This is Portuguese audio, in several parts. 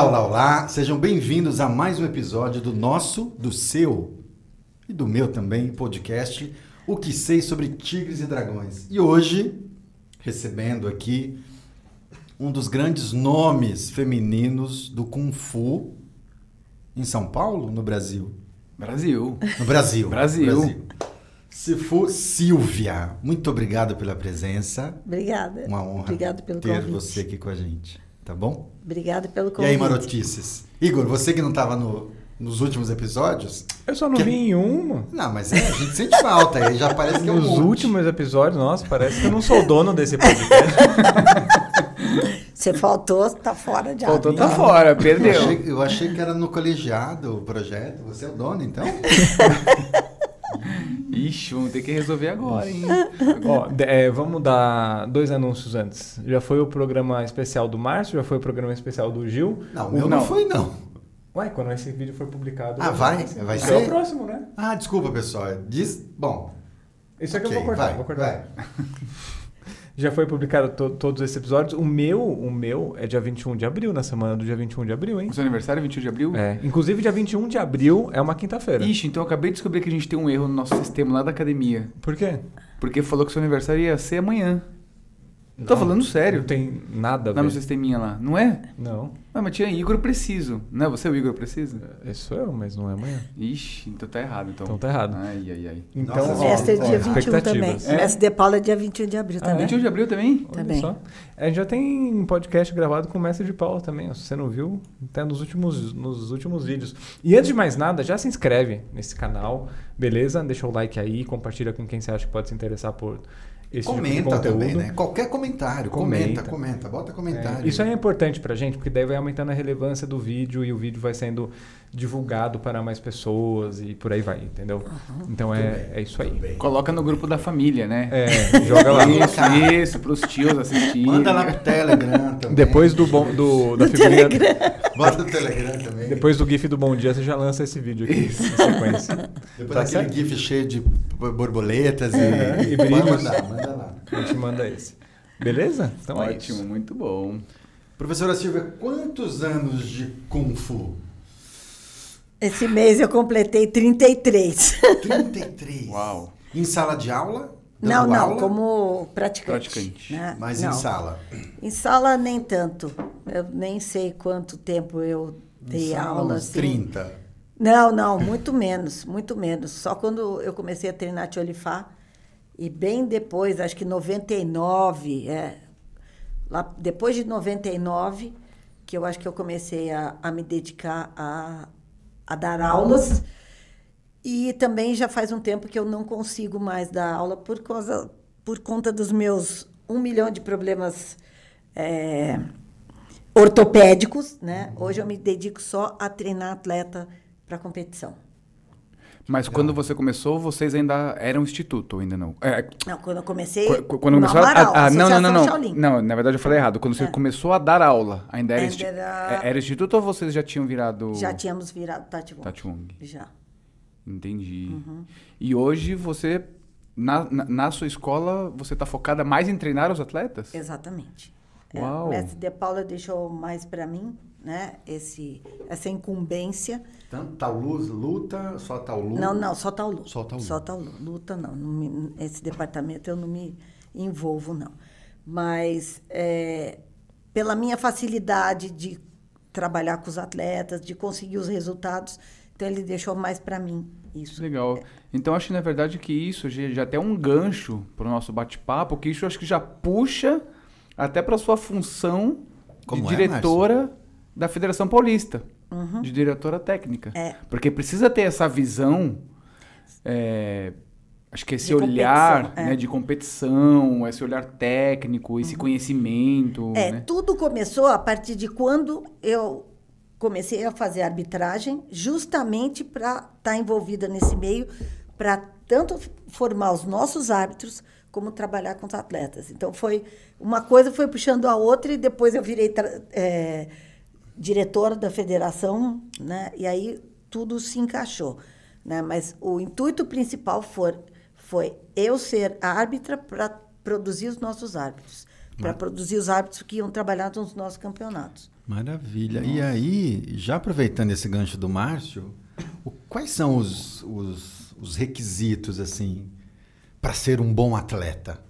Olá, olá, olá. Sejam bem-vindos a mais um episódio do nosso, do seu e do meu também podcast, O que sei sobre tigres e dragões. E hoje, recebendo aqui um dos grandes nomes femininos do Kung Fu em São Paulo, no Brasil. Brasil. No Brasil. Brasil. Sifu Silvia, muito obrigado pela presença. Obrigada. Uma honra Obrigado pelo ter convite. você aqui com a gente, tá bom? Obrigada pelo E convite. aí, Marotices? Igor, você que não estava no, nos últimos episódios? Eu só não Que- vi em uma. Não, mas é, a gente sente falta, aí já parece que é um Nos monte. últimos episódios, nossa, parece que eu não sou o dono desse podcast. Você faltou, tá fora de Faltou, tá fora, Eu perdeu. achei, eu achei que era no colegiado o projeto. Você é o dono, então? Ixi, vamos ter que resolver agora, hein? Ó, é, vamos dar dois anúncios antes. Já foi o programa especial do Márcio, já foi o programa especial do Gil. Não, o meu não, não. foi, não. Ué, quando esse vídeo for publicado. Ah, vai? Vai é ser? o próximo, né? Ah, desculpa, pessoal. Diz. Bom. Isso aqui ok, eu vou cortar, vai, vou cortar. vai. Já foi publicado to- todos esses episódios. O meu, o meu é dia 21 de abril, na semana do dia 21 de abril, hein? O seu aniversário é 21 de abril? É, inclusive dia 21 de abril é uma quinta-feira. Ixi, então eu acabei de descobrir que a gente tem um erro no nosso sistema lá da academia. Por quê? Porque falou que seu aniversário ia ser amanhã. Tô Não, falando sério. Não tem nada a Lá no ver. sisteminha lá. Não é? Não, Ah, mas tinha Igor Preciso. Não é você o Igor Preciso? esse sou eu, mas não é amanhã. Ixi, então tá errado. Então, Então tá errado. Ai, ai, ai. Então, Nossa, O mestre é Ó, dia ó, 21 também. O mestre de Paula é dia 21 de abril Ah, é? também. 21 de abril também? Olha Também. só. A gente já tem podcast gravado com o Mestre de Paula também. ó. Se você não viu, tá nos últimos, nos últimos vídeos. E antes de mais nada, já se inscreve nesse canal, beleza? Deixa o like aí, compartilha com quem você acha que pode se interessar por esse tipo Comenta conteúdo. também, né? Qualquer comentário. Comenta, Comenta. comenta. Bota É, comentário. isso aí é importante pra gente, porque daí vai aumentando a relevância do vídeo e o vídeo vai sendo divulgado para mais pessoas e por aí vai, entendeu? Então é, é isso aí. Coloca no grupo da família, né? É, joga lá. Isso, isso, pros tios assistirem. Manda lá pro Telegram também. Depois do bom, do, da figurinha, Bota no Telegram também. depois do GIF do Bom Dia, você já lança esse vídeo aqui em sequência. Depois Tá daquele certo? gif cheio de borboletas É, e, e brilhos. mandar, manda lá. A gente manda esse. Beleza? Então é Ótimo, isso. muito bom. Professora Silvia, quantos anos de Kung Fu? Esse mês eu completei 33. 33. Uau. Em sala de aula? Não, não, aula? como praticante. Praticante. né? Mas Não. em sala. Em sala, nem tanto. Eu nem sei quanto tempo eu Em dei sala, aula. uns assim. 30. Não, não, muito menos, muito menos. Só quando eu comecei a treinar Tcholifá, e bem depois, acho que 99, é, lá, depois de 99, que eu acho que eu comecei a, a me dedicar a, a dar aulas. E também já faz um tempo que eu não consigo mais dar aula por, causa, por conta dos meus um milhão de problemas é, ortopédicos, né? Hoje eu me dedico só a treinar atleta para competição. Mas quando você começou, vocês ainda eram instituto, ou ainda não? É, Não, quando eu comecei. qu- qu- quando no começou a, a- ah, não, não, não, não. Shaolin. Não, na verdade eu falei errado. Quando você É. começou a dar aula, ainda era, Ainda era- é- era instituto ou vocês já tinham virado Já tínhamos virado Tati Wong. Tati Wong? Já. Entendi. Uhum. E hoje você, na, na, na sua escola, você está focada mais em treinar os atletas? Exatamente. É, Uau. o mestre De Paula deixou mais para mim, né? Esse, essa incumbência. Tanto Taulu luta, só Taulu. Não, não, só Taulu. Só Taulu. Só Taulu. Luta, não. não me- esse departamento eu não me envolvo, não. Mas é, pela minha facilidade de trabalhar com os atletas, de conseguir os resultados, então ele deixou mais para mim isso. Legal. Então acho na verdade que isso já, já até é um gancho para o nosso bate-papo, que isso acho que já puxa até para sua função Como de é, diretora da Federação Paulista, de diretora técnica. É. Porque precisa ter essa visão, é, acho que esse De olhar é. né, de competição, esse olhar técnico, esse conhecimento. É, né? tudo começou a partir de quando eu comecei a fazer arbitragem, justamente para estar envolvida nesse meio, para tanto formar os nossos árbitros como trabalhar com os atletas. Então foi uma coisa foi puxando a outra e depois eu virei é, diretora da federação, né? E aí tudo se encaixou, né? Mas o intuito principal foi, foi eu ser árbitra para produzir os nossos árbitros, para produzir os árbitros que iam trabalhar nos nossos campeonatos. Maravilha. E aí, já aproveitando esse gancho do Márcio, o- quais são os, os, os requisitos, assim, para ser um bom atleta?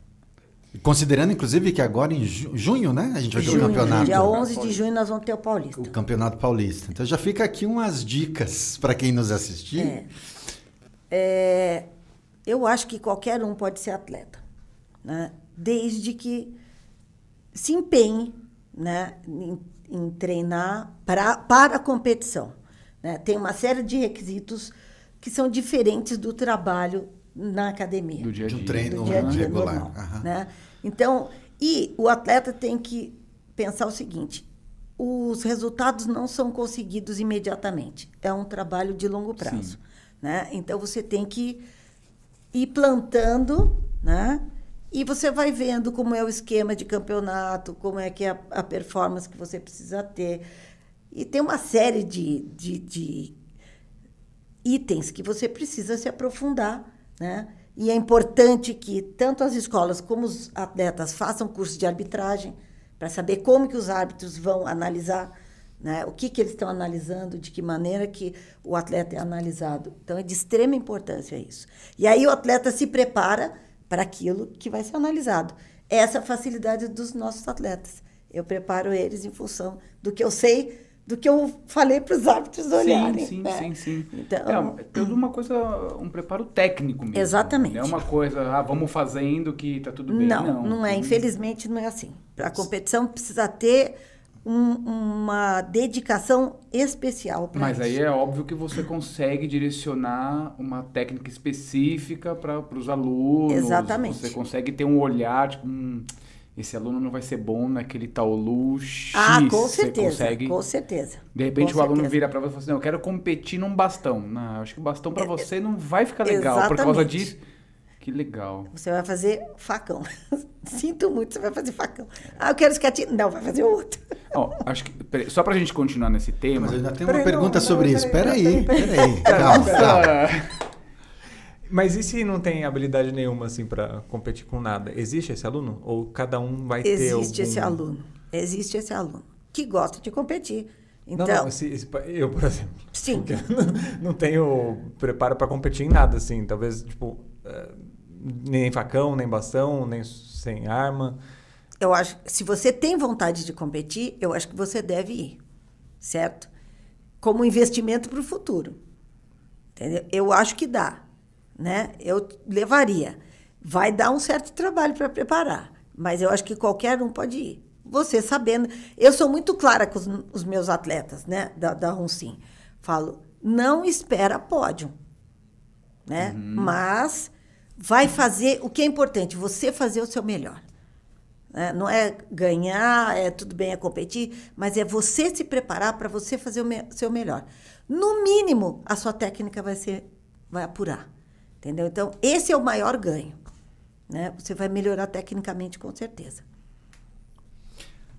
Considerando, inclusive, que agora em ju- junho, né? A gente vai ter o campeonato. Dia 11 de junho nós vamos ter o Paulista. O campeonato paulista. Então já fica aqui umas dicas para quem nos assistir. É. É, eu acho que qualquer um pode ser atleta, né? desde que se empenhe né? em, em treinar pra, para a competição. né? Tem uma série de requisitos que são diferentes do trabalho na academia Do dia a De um dia. treino do dia a dia regular. normal, Aham. né? Então, e o atleta tem que pensar o seguinte: os resultados não são conseguidos imediatamente. É um trabalho de longo prazo, né? Então você tem que ir plantando, né? E você vai vendo como é o esquema de campeonato, como é que é a, a performance que você precisa ter. E tem uma série de, de, de itens que você precisa se aprofundar, né? E é importante que tanto as escolas como os atletas façam curso de arbitragem para saber como que os árbitros vão analisar, né? O que que eles estão analisando, de que maneira que o atleta é analisado. Então é de extrema importância isso. E aí o atleta se prepara para aquilo que vai ser analisado. Essa é a facilidade dos nossos atletas. Eu preparo eles em função do que eu sei, do que eu falei para os árbitros olharem. Sim, sim, né? sim, sim. Então, É, tudo uma coisa, um preparo técnico mesmo. Exatamente. Não é uma coisa, ah, vamos fazendo que tá tudo bem. Não, Não, não, é. Infelizmente, não é assim. Para a competição precisa ter um- uma dedicação especial para Mas isso. aí é óbvio que você consegue direcionar uma técnica específica para os alunos. Exatamente. Você consegue ter um olhar, tipo, hum, esse aluno não vai ser bom naquele taulu X. Ah, com Você certeza, consegue- com certeza. De repente Com o aluno certeza. vira para você e fala assim, não, eu quero competir num bastão. Não, acho que o bastão para É, você não vai ficar legal por causa exatamente. disso. Que legal. Você vai fazer facão. Sinto muito, você vai fazer facão. Ah, eu quero escatinho. Não, vai fazer outro. Ó, acho que peraí, só pra gente continuar nesse tema. Mas eu ainda tenho uma pergunta sobre isso. peraí, Peraí, peraí. Calma, calma. Mas e se não tem habilidade nenhuma assim para competir com nada? Existe esse aluno ou cada um vai ter Existe algum... esse aluno. Existe esse aluno que gosta de competir. Então, Não, não, se- se- eu, por exemplo, sim. não tenho preparo para competir em nada assim, talvez tipo eh, nem facão, nem bastão, nem sem arma. Eu acho que se você tem vontade de competir, eu acho que você deve ir, certo? Como investimento para o futuro. Entendeu? Eu acho que dá, né? Eu levaria. Vai dar um certo trabalho para preparar, mas eu acho que qualquer um pode ir. Você sabendo, eu sou muito clara com os, os meus atletas, né, da, da Roncim. Falo, não espera pódio, né? Mas vai fazer o que é importante, você fazer o seu melhor. né? Não é ganhar, é tudo bem, é competir, mas é você se preparar para você fazer o me- seu melhor. No mínimo, a sua técnica vai ser, vai apurar, entendeu? Então, esse é o maior ganho, né? Você vai melhorar tecnicamente, com certeza.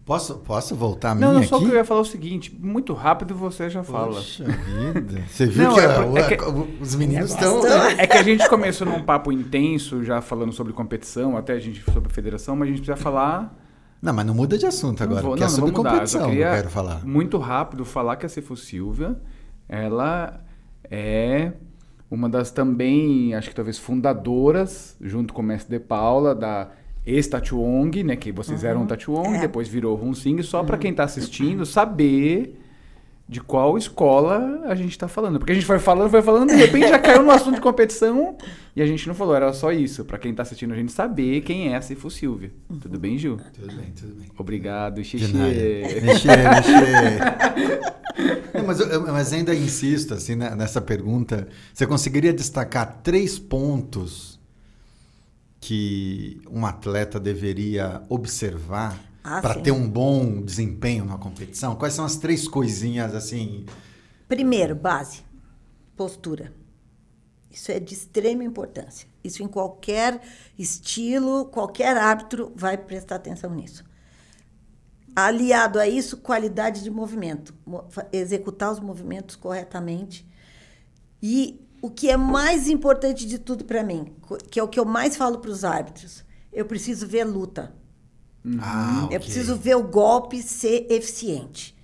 Posso, posso voltar a Não, minha não, só aqui? que eu ia falar o seguinte, muito rápido você já fala. Poxa vida. Você viu Não, que, é a- é que- a- os meninos estão... tão- É que a gente começou num papo intenso, já falando sobre competição, até a gente sobre federação, mas a gente precisa falar. Não, mas não muda de assunto agora, Não vou- porque é não, não sobre vou mudar, eu competição quero falar. Muito rápido falar que a Cefu Silvia, ela é uma das também, acho que talvez fundadoras, junto com o mestre De Paula, da ex-Tatuong, né? Que vocês eram Tatuong, É. depois virou Hunsing, só para quem está assistindo saber de qual escola a gente está falando. Porque a gente foi falando, foi falando, de repente já caiu no assunto de competição e a gente não falou, era só isso, para quem está assistindo a gente saber quem é a Cefu Silvia. Tudo bem, Gil? Tudo bem, tudo bem. Obrigado, Xixi. Mexer. Não, mas, eu, mas ainda insisto assim, né, nessa pergunta. Você conseguiria destacar três pontos que um atleta deveria observar Ah, para ter um bom desempenho na competição? Quais são as três coisinhas assim? Primeiro, base, postura. Isso é de extrema importância. Isso em qualquer estilo, qualquer árbitro vai prestar atenção nisso. Aliado a isso, qualidade de movimento, executar os movimentos corretamente. E o que é mais importante de tudo para mim, que é o que eu mais falo para os árbitros, eu preciso ver luta. Ah, ok. Eu preciso ver o golpe ser eficiente.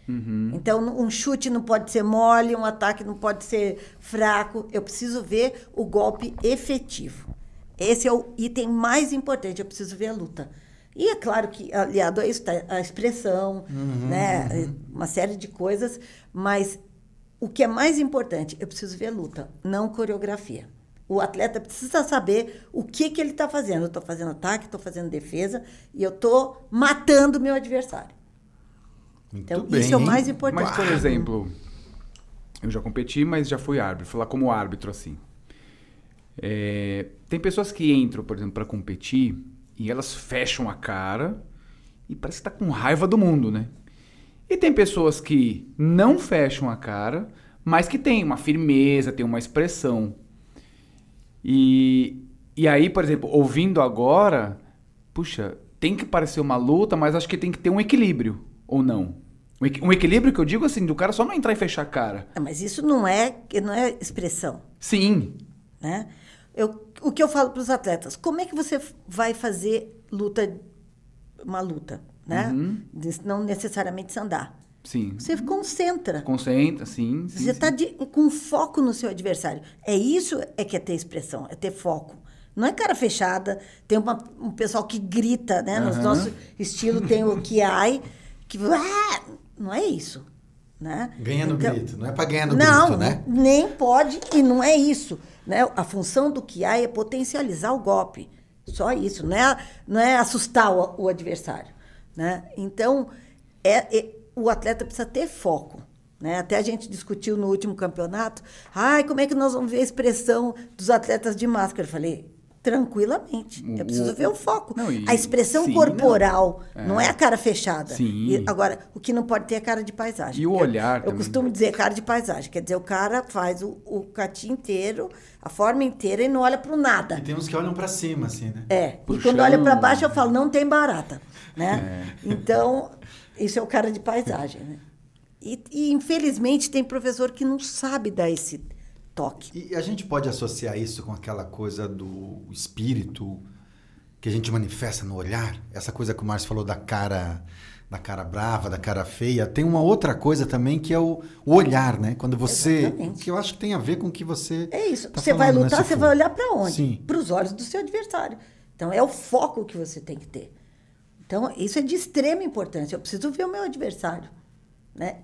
Então, um chute não pode ser mole, um ataque não pode ser fraco. Eu preciso ver o golpe efetivo. Esse é o item mais importante. Eu preciso ver a luta. E é claro que, aliado a isso, está a expressão, né? uma série de coisas. Mas o que é mais importante, eu preciso ver a luta, não coreografia. O atleta precisa saber o que, que ele está fazendo. Eu estou fazendo ataque, estou fazendo defesa e eu estou matando o meu adversário. Muito Então, bem, isso é o mais importante. Mas, por exemplo, eu já competi, mas já fui árbitro. Falar como árbitro, assim. É, tem pessoas que entram, por exemplo, para competir e elas fecham a cara e parece que tá com raiva do mundo, né? E tem pessoas que não fecham a cara, mas que tem uma firmeza, tem uma expressão. E, e aí, por exemplo, ouvindo agora, puxa, tem que parecer uma luta, mas acho que tem que ter um equilíbrio, ou não? Um equi- equilíbrio que eu digo assim, do cara só não entrar e fechar a cara. Ah, Mas isso não é, não é expressão. Sim, Né? Eu, o que eu falo para os atletas, como é que você vai fazer luta, uma luta, né? Uhum. Não necessariamente se andar. Sim. Você concentra. Concentra, sim. sim Você está com foco no seu adversário. É isso é que é ter expressão, é ter foco. Não é cara fechada. Tem uma- um pessoal que grita, né? No Aham. nosso estilo tem o Kiai, que ah! não é isso, né? Ganha no Então- grito, não é pra ganhar no não, grito, né? nem pode e não é isso. Né? A função do Kiai é potencializar o golpe. Só isso, não é, não é assustar o, o adversário. Né? Então, é, é- o atleta precisa ter foco. Né? Até a gente discutiu no último campeonato. Ai, como é que nós vamos ver a expressão dos atletas de máscara? Eu falei, tranquilamente. O- Eu preciso ver o foco. Não, e- a expressão sim, corporal, não. não. É. é a cara fechada. Sim. E agora, o que não pode ter é cara de paisagem. E o Eu- olhar Eu, também. costumo dizer cara de paisagem. Quer dizer, o cara faz o, o cati inteiro, a forma inteira e não olha para o E nada. tem uns que olham pra cima, assim, né? É. E quando olha para baixo, eu falo, não tem barata. Né? É. Então, isso é o cara de paisagem. Né? E, e, infelizmente, tem professor que não sabe dar esse toque. E a gente pode associar isso com aquela coisa do espírito que a gente manifesta no olhar? Essa coisa que o Márcio falou da cara, da cara brava, da cara feia. Tem uma outra coisa também que é o, o olhar, né? Quando você. Exatamente. Que eu acho que tem a ver com o que você. É isso. tá você vai falando, né, lutar, você Cifu? vai olhar para onde? Para os olhos do seu adversário. Então, é o foco que você tem que ter. Então, isso é de extrema importância. Eu preciso ver o meu adversário. Né?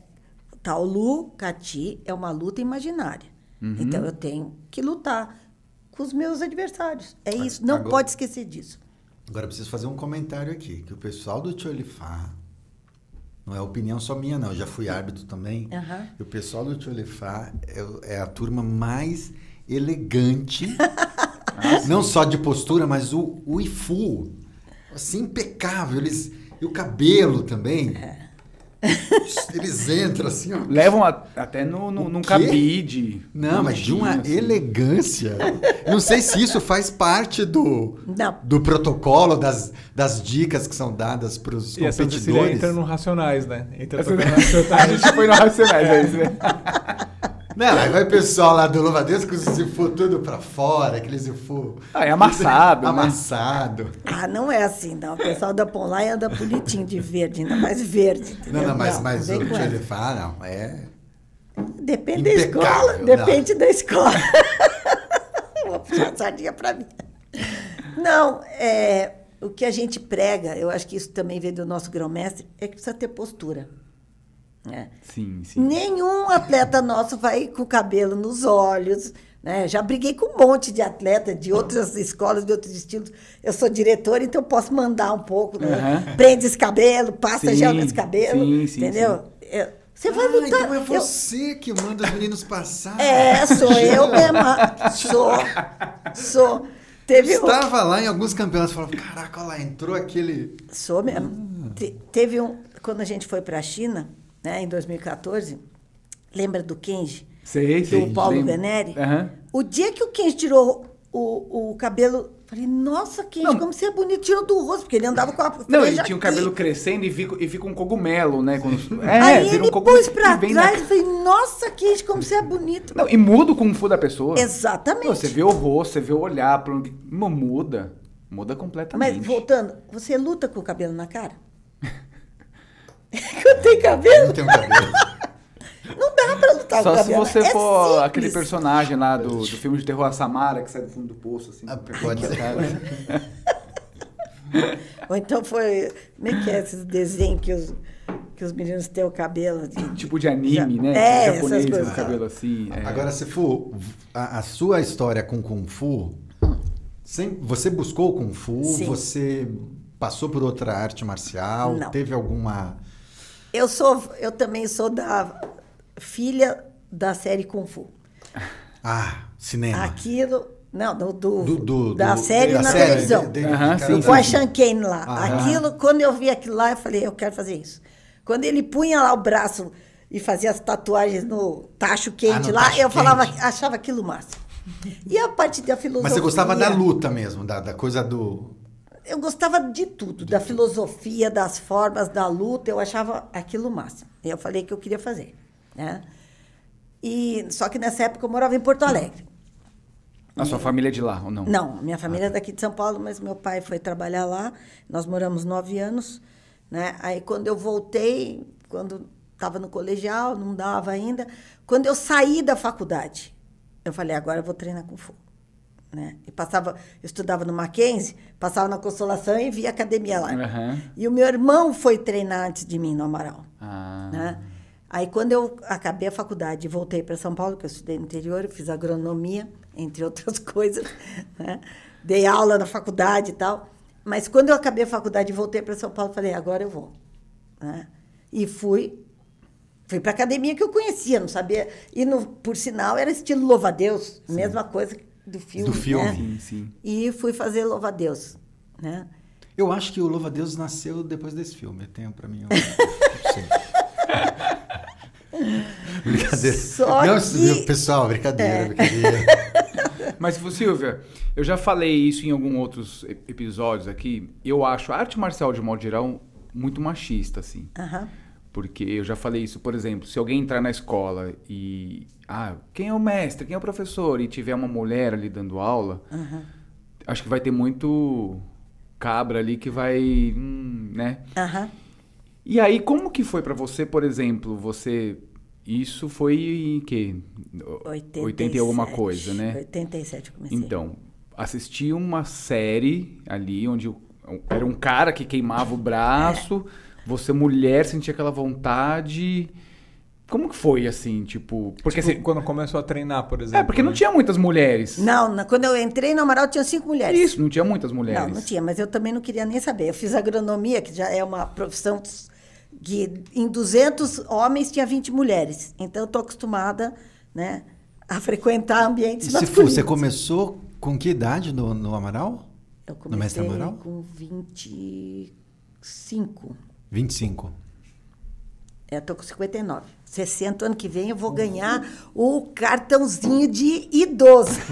Taolu, Cati, é uma luta imaginária. Uhum. Então, eu tenho que lutar com os meus adversários. É isso. Não Agora- pode esquecer disso. Agora eu preciso fazer um comentário aqui, que o pessoal do Tcholifá, não é opinião só minha não, eu já fui árbitro também, Aham. e o pessoal do Tcholifá é, é a turma mais elegante, não só de postura, mas o, o ifu, assim, impecável, eles, e o cabelo também, eles entram assim, ó, Levam a- até no, no, num quê? cabide. não, mas de uma assim. elegância. Não sei se isso faz parte do, Não. do protocolo, das, das dicas que são dadas para os E competidores. entra no Racionais, né? Entra Essa- tocando Racionais. A gente foi no Racionais, é isso, né? Não, aí vai o pessoal lá do Louva Deus com o zifu tudo pra fora, aquele zifu... Ah, é amassado, né? Amassado. Ah, não é assim, não. O pessoal da Ponlai anda bonitinho de verde, ainda mais verde. Não, entendeu? não, mas, mas vem o com que ele fala, não, é... Depende da Impecável, escola, não. depende da escola. Vou puxar a sardinha para mim. Não, é, o que a gente prega, eu acho que isso também vem do nosso grão-mestre, é que precisa ter postura. Né? Sim, sim. Nenhum atleta nosso vai com o cabelo nos olhos. Né? Já briguei com um monte de atleta de outras escolas, de outros estilos. Eu sou diretora, então eu posso mandar um pouco. Né? Aham. Prende esse cabelo, passa Sim, gel nesse cabelo. sim, sim, entendeu? Eu- você vai ah, lutar. então é eu- você que manda os meninos passar. é, sou eu mesma. Sou. Sou. Teve um, Estava lá em alguns campeonatos e falava, caraca, olha lá, entrou aquele... Sou mesmo. Te- teve um. Quando a gente foi para a China, né, em 2014, lembra do Kenji? Sei, Do sei. Paulo lembro. Venere? Aham. O dia que o Kenji tirou o, o cabelo, falei, nossa, Kenji, Não. como você é bonito, tirou do rosto, porque ele andava com a Não, ele tinha o aqui. cabelo crescendo e fica, e fica um cogumelo, né? Quando... É, Aí vira ele um cogumelo pôs pra trás, na- eu falei, nossa, Kenji, como você é bonito. Não, e muda o Kung Fu da pessoa. Exatamente. Você vê o rosto, você vê o olhar. pra Não, muda. Muda completamente. Mas voltando, você luta com o cabelo na cara? Eu tenho cabelo? Não um cabelo. Não dá pra lutar com Só se cabelo. você é for simples. aquele personagem lá do, do filme de terror, a Samara, que sai do fundo do poço, assim. Ah, pode ser. Ou então foi. Como é que é esses desenhos que os, que os meninos têm o cabelo? de- Tipo de anime, né? É, Tipo essas japonês, com coisas. o cabelo assim. é. Agora, se for a, a sua história com Kung Fu, sem- você buscou o Kung Fu? Sim. Você passou por outra arte marcial? Não. Teve alguma. Eu sou, eu também sou da filha da série Kung Fu. Ah, cinema. Aquilo, não, do, do- Do- do- da do- série da na série, televisão. de- de- sim, com a Karate. Sean Kane lá. Aham. Aquilo, quando eu vi aquilo lá, eu falei, eu quero fazer isso. Quando ele punha lá o braço e fazia as tatuagens no tacho quente Ah, no lá, tacho eu falava, quente. achava aquilo massa. E a parte da filosofia. Mas você gostava da luta mesmo, da, da coisa do. Eu gostava de tudo, da filosofia, das formas da luta, eu achava aquilo máximo. E eu falei que eu queria fazer, né? E só que nessa época eu morava em Porto Alegre. A sua família é de lá, ou não? Não, minha família é daqui de São Paulo, mas meu pai foi trabalhar lá. Nós moramos nove anos, né? Aí quando eu voltei, quando estava no colegial, não dava ainda. Quando eu saí da faculdade, eu falei agora eu vou treinar com fogo, né? E passava, eu estudava no Mackenzie, passava na Consolação e via academia lá. Aham. E o meu irmão foi treinar antes de mim no Amaral. Ah. Né? Aí, quando eu acabei a faculdade e voltei para São Paulo, que eu estudei no interior, eu fiz agronomia, entre outras coisas, né? dei aula na faculdade e tal. Mas quando eu acabei a faculdade e voltei para São Paulo, falei, agora eu vou. né? E fui. Fui para academia que eu conhecia, não sabia. E, no, por sinal, era estilo louva-a-Deus, mesma coisa do filme. Do filme. né? Sim, sim. E fui fazer louva-a-Deus. Né? Eu acho que o Louva a Deus nasceu depois desse filme. Tem pra mim. um- brincadeira. Só Não, que- pessoal, brincadeira, É. brincadeira. Mas, Silvia, eu já falei isso em alguns outros ep- episódios aqui. Eu acho a arte marcial, de modo geral, muito machista, assim. Aham. Porque eu já falei isso, por exemplo, se alguém entrar na escola e. Ah, quem é o mestre, quem é o professor? E tiver uma mulher ali dando aula, acho que vai ter muito cabra ali que vai. hum, né? Aham. E aí, como que foi pra você, por exemplo, você. Isso foi em que? 80 e alguma 87. coisa, né? 87 eu comecei. Então, assisti uma série ali onde era um cara que queimava o braço, você mulher sentia aquela vontade. Como que foi assim, tipo, porque Tipo, assim, quando começou a treinar, por exemplo. é porque não né? tinha muitas mulheres. Não, na- quando eu entrei no Amaral tinha cinco mulheres. Isso, não tinha muitas mulheres. Não, não tinha, mas eu também não queria nem saber. Eu fiz agronomia, que já é uma profissão que em 200 homens tinha 20 mulheres. Então eu tô acostumada, né, a frequentar ambientes E se for, masculinos. você começou com que idade no, no Amaral? Eu no Mestre comecei Amaral? com 25. 25. É, eu tô com 59. 60 ano que vem eu vou ganhar o cartãozinho de idoso.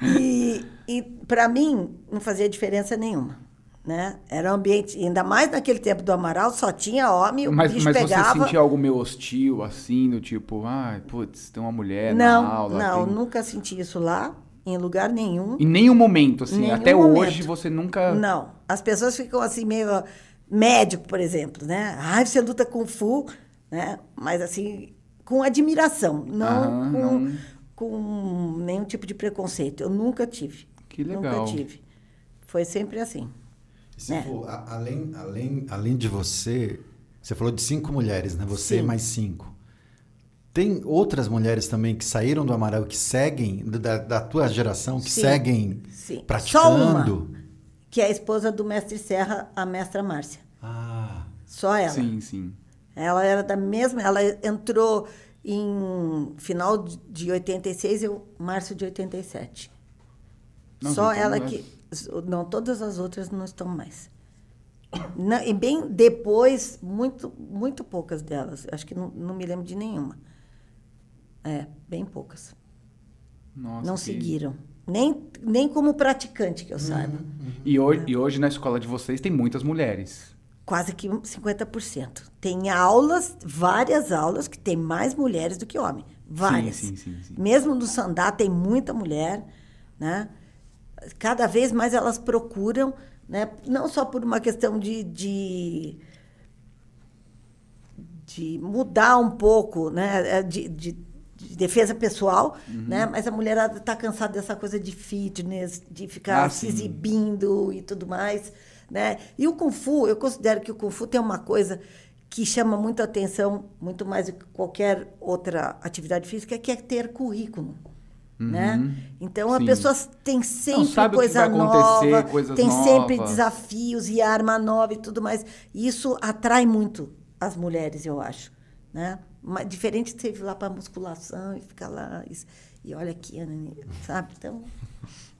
E e para mim não fazia diferença nenhuma. Né? Era um ambiente, ainda mais naquele tempo do Amaral, só tinha homem, o Mas, bicho mas você pegava. sentia algo meio hostil, assim, do tipo, ai, putz, tem uma mulher não, na aula. não, tem- nunca senti isso lá, em lugar nenhum. Em nenhum momento, assim, Nenhum até momento. hoje você nunca. Não. As pessoas ficam assim, meio. Médico, por exemplo, né? Ai, você luta com Fu, né? Mas assim, com admiração, não, Aham, com, não. com nenhum tipo de preconceito. Eu nunca tive. Que legal. Nunca tive. Foi sempre assim. E se É. for, a- além, além, além de você, você falou de cinco mulheres, né? Você Sim. mais cinco. Tem outras mulheres também que saíram do Amaral, que seguem, da, da tua geração, que Sim, seguem sim. praticando? Que é a esposa do mestre Serra, a mestra Márcia. Ah, Só ela. Sim, sim. Ela era da mesma. Ela entrou em final de- de 86 e março de 87. Não, Só então, ela que. Não, todas as outras não estão mais. Não, e bem depois, muito, muito poucas delas. Acho que não, não me lembro de nenhuma. É, bem poucas. Nossa, não que- seguiram. Nem, nem como praticante, que eu saiba. E hoje, e hoje na escola de vocês tem muitas mulheres. Quase que 50%. Tem aulas, várias aulas, que tem mais mulheres do que homens. Várias. Sim, sim, sim, sim. Mesmo no Sandá tem muita mulher, né? Cada vez mais elas procuram né? Não só por uma questão de, de, de mudar um pouco, né? De, de, de defesa pessoal, né? Mas a mulherada está cansada dessa coisa de fitness, de ficar Ah, se sim. exibindo e tudo mais, né? E o Kung Fu, eu considero que o Kung Fu tem uma coisa que chama muito atenção, muito mais do que qualquer outra atividade física, que é ter currículo. Né? Então a Sim. pessoa tem sempre coisa nova, tem sempre novas. desafios e arma nova e tudo mais. Isso atrai muito as mulheres, eu acho. Né? Mas, diferente de você ir lá para musculação e ficar lá e, e olha aqui, né? sabe? Então,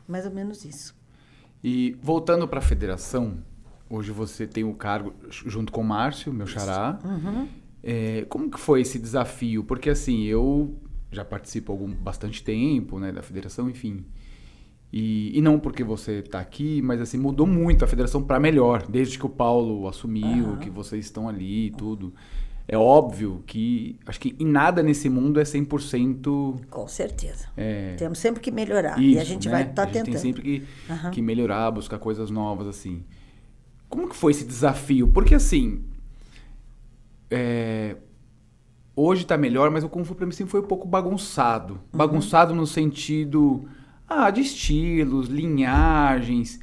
mais ou menos isso. E voltando para a federação, hoje você tem o cargo junto com o Márcio, meu xará. Uhum. É, como que foi esse desafio? Porque assim, eu já participo há algum, bastante tempo né, da federação, enfim. E, e não porque você está aqui, mas assim, mudou muito a federação para melhor, desde que o Paulo assumiu, que vocês estão ali e tudo. É óbvio que acho que em nada nesse mundo é 100% Com certeza. é, Temos sempre que melhorar. e a isso, gente né? vai estar A gente tentando. tem sempre que, Aham. que melhorar, buscar coisas novas, assim. Como que foi esse desafio? Porque, assim, é, hoje tá melhor, mas o Kung Fu pra mim sempre foi um pouco bagunçado. Uhum. Bagunçado no sentido ah, de estilos, linhagens.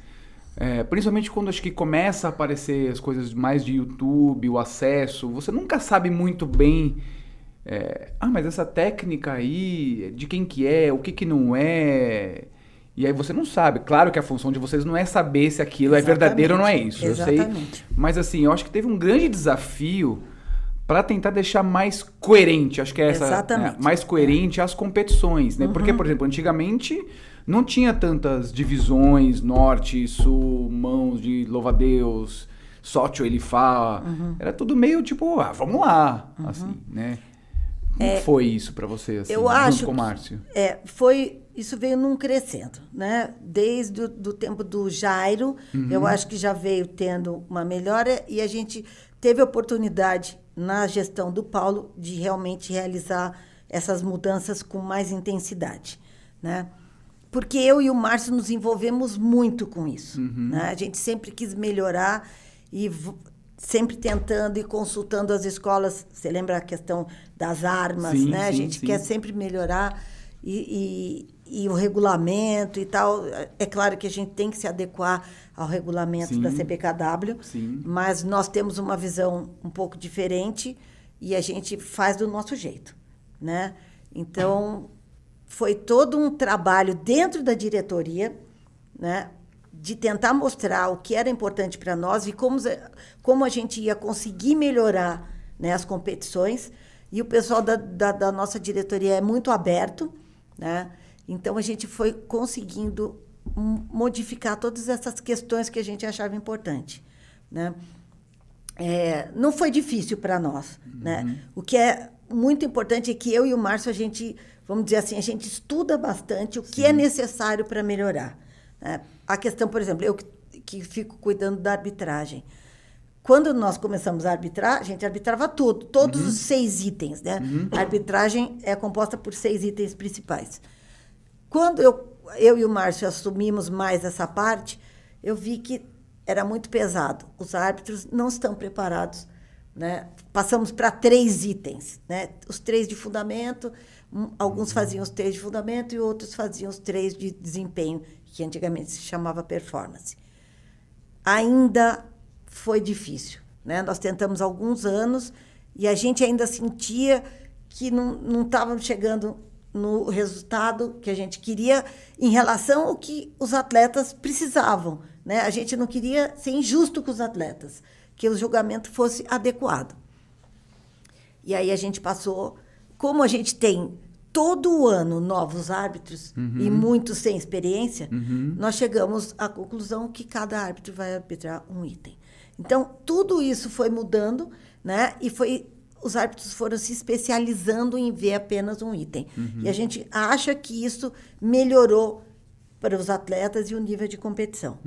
É, principalmente quando acho que começa a aparecer as coisas mais de YouTube, o acesso, você nunca sabe muito bem. é, ah, mas essa técnica aí, de quem que é, o que que não é. E aí você não sabe. Claro que a função de vocês não é saber se aquilo é verdadeiro ou não é isso. Eu sei. Exatamente. Mas assim, eu acho que teve um grande desafio para tentar deixar mais coerente, acho que é essa, Exatamente. né, mais coerente as competições, né? Porque, por exemplo, antigamente não tinha tantas divisões, norte, sul, mãos de louva-a-Deus, sócio ele fala. Era tudo meio tipo, ah, vamos lá, assim, né? Como foi isso para você, assim, eu acho com o que- Márcio? É, foi isso veio num crescendo, né? Desde o do tempo do Jairo, Uhum. eu acho que já veio tendo uma melhora e a gente teve oportunidade na gestão do Paulo de realmente realizar essas mudanças com mais intensidade, né? Porque eu e o Márcio nos envolvemos muito com isso, Uhum. né? A gente sempre quis melhorar e sempre tentando e consultando as escolas. Você lembra a questão das armas, Sim, né? a sim, gente sim. quer sempre melhorar e, e, e o regulamento e tal. É claro que a gente tem que se adequar ao regulamento da CBKW, Sim. mas nós temos uma visão um pouco diferente e a gente faz do nosso jeito, né? Então, foi todo um trabalho dentro da diretoria, né? De tentar mostrar o que era importante para nós e como, como a gente ia conseguir melhorar né, as competições. E o pessoal da, da, da nossa diretoria é muito aberto, né? Então, a gente foi conseguindo modificar todas essas questões que a gente achava importante, né? É, não foi difícil para nós, né? O que é muito importante é que eu e o Márcio a gente, vamos dizer assim, a gente estuda bastante o que é necessário para melhorar. né? A questão, por exemplo, eu que, que fico cuidando da arbitragem. Quando nós começamos a arbitrar, a gente arbitrava tudo, todos os seis itens, né? A arbitragem é composta por seis itens principais. Quando eu, eu e o Márcio assumimos mais essa parte, eu vi que era muito pesado. Os árbitros não estão preparados. Né? Passamos para três itens. Né? Os três de fundamento, alguns faziam os três de fundamento e outros faziam os três de desempenho, que antigamente se chamava performance. Ainda foi difícil. Né? Nós tentamos alguns anos e a gente ainda sentia que não estávamos chegando no resultado que a gente queria em relação ao que os atletas precisavam. Né? A gente não queria ser injusto com os atletas, que o julgamento fosse adequado. E aí a gente passou, como a gente tem todo ano novos árbitros e muitos sem experiência, nós chegamos à conclusão que cada árbitro vai arbitrar um item. Então, tudo isso foi mudando, né? E foi os árbitros foram se especializando em ver apenas um item. E a gente acha que isso melhorou para os atletas e o nível de competição.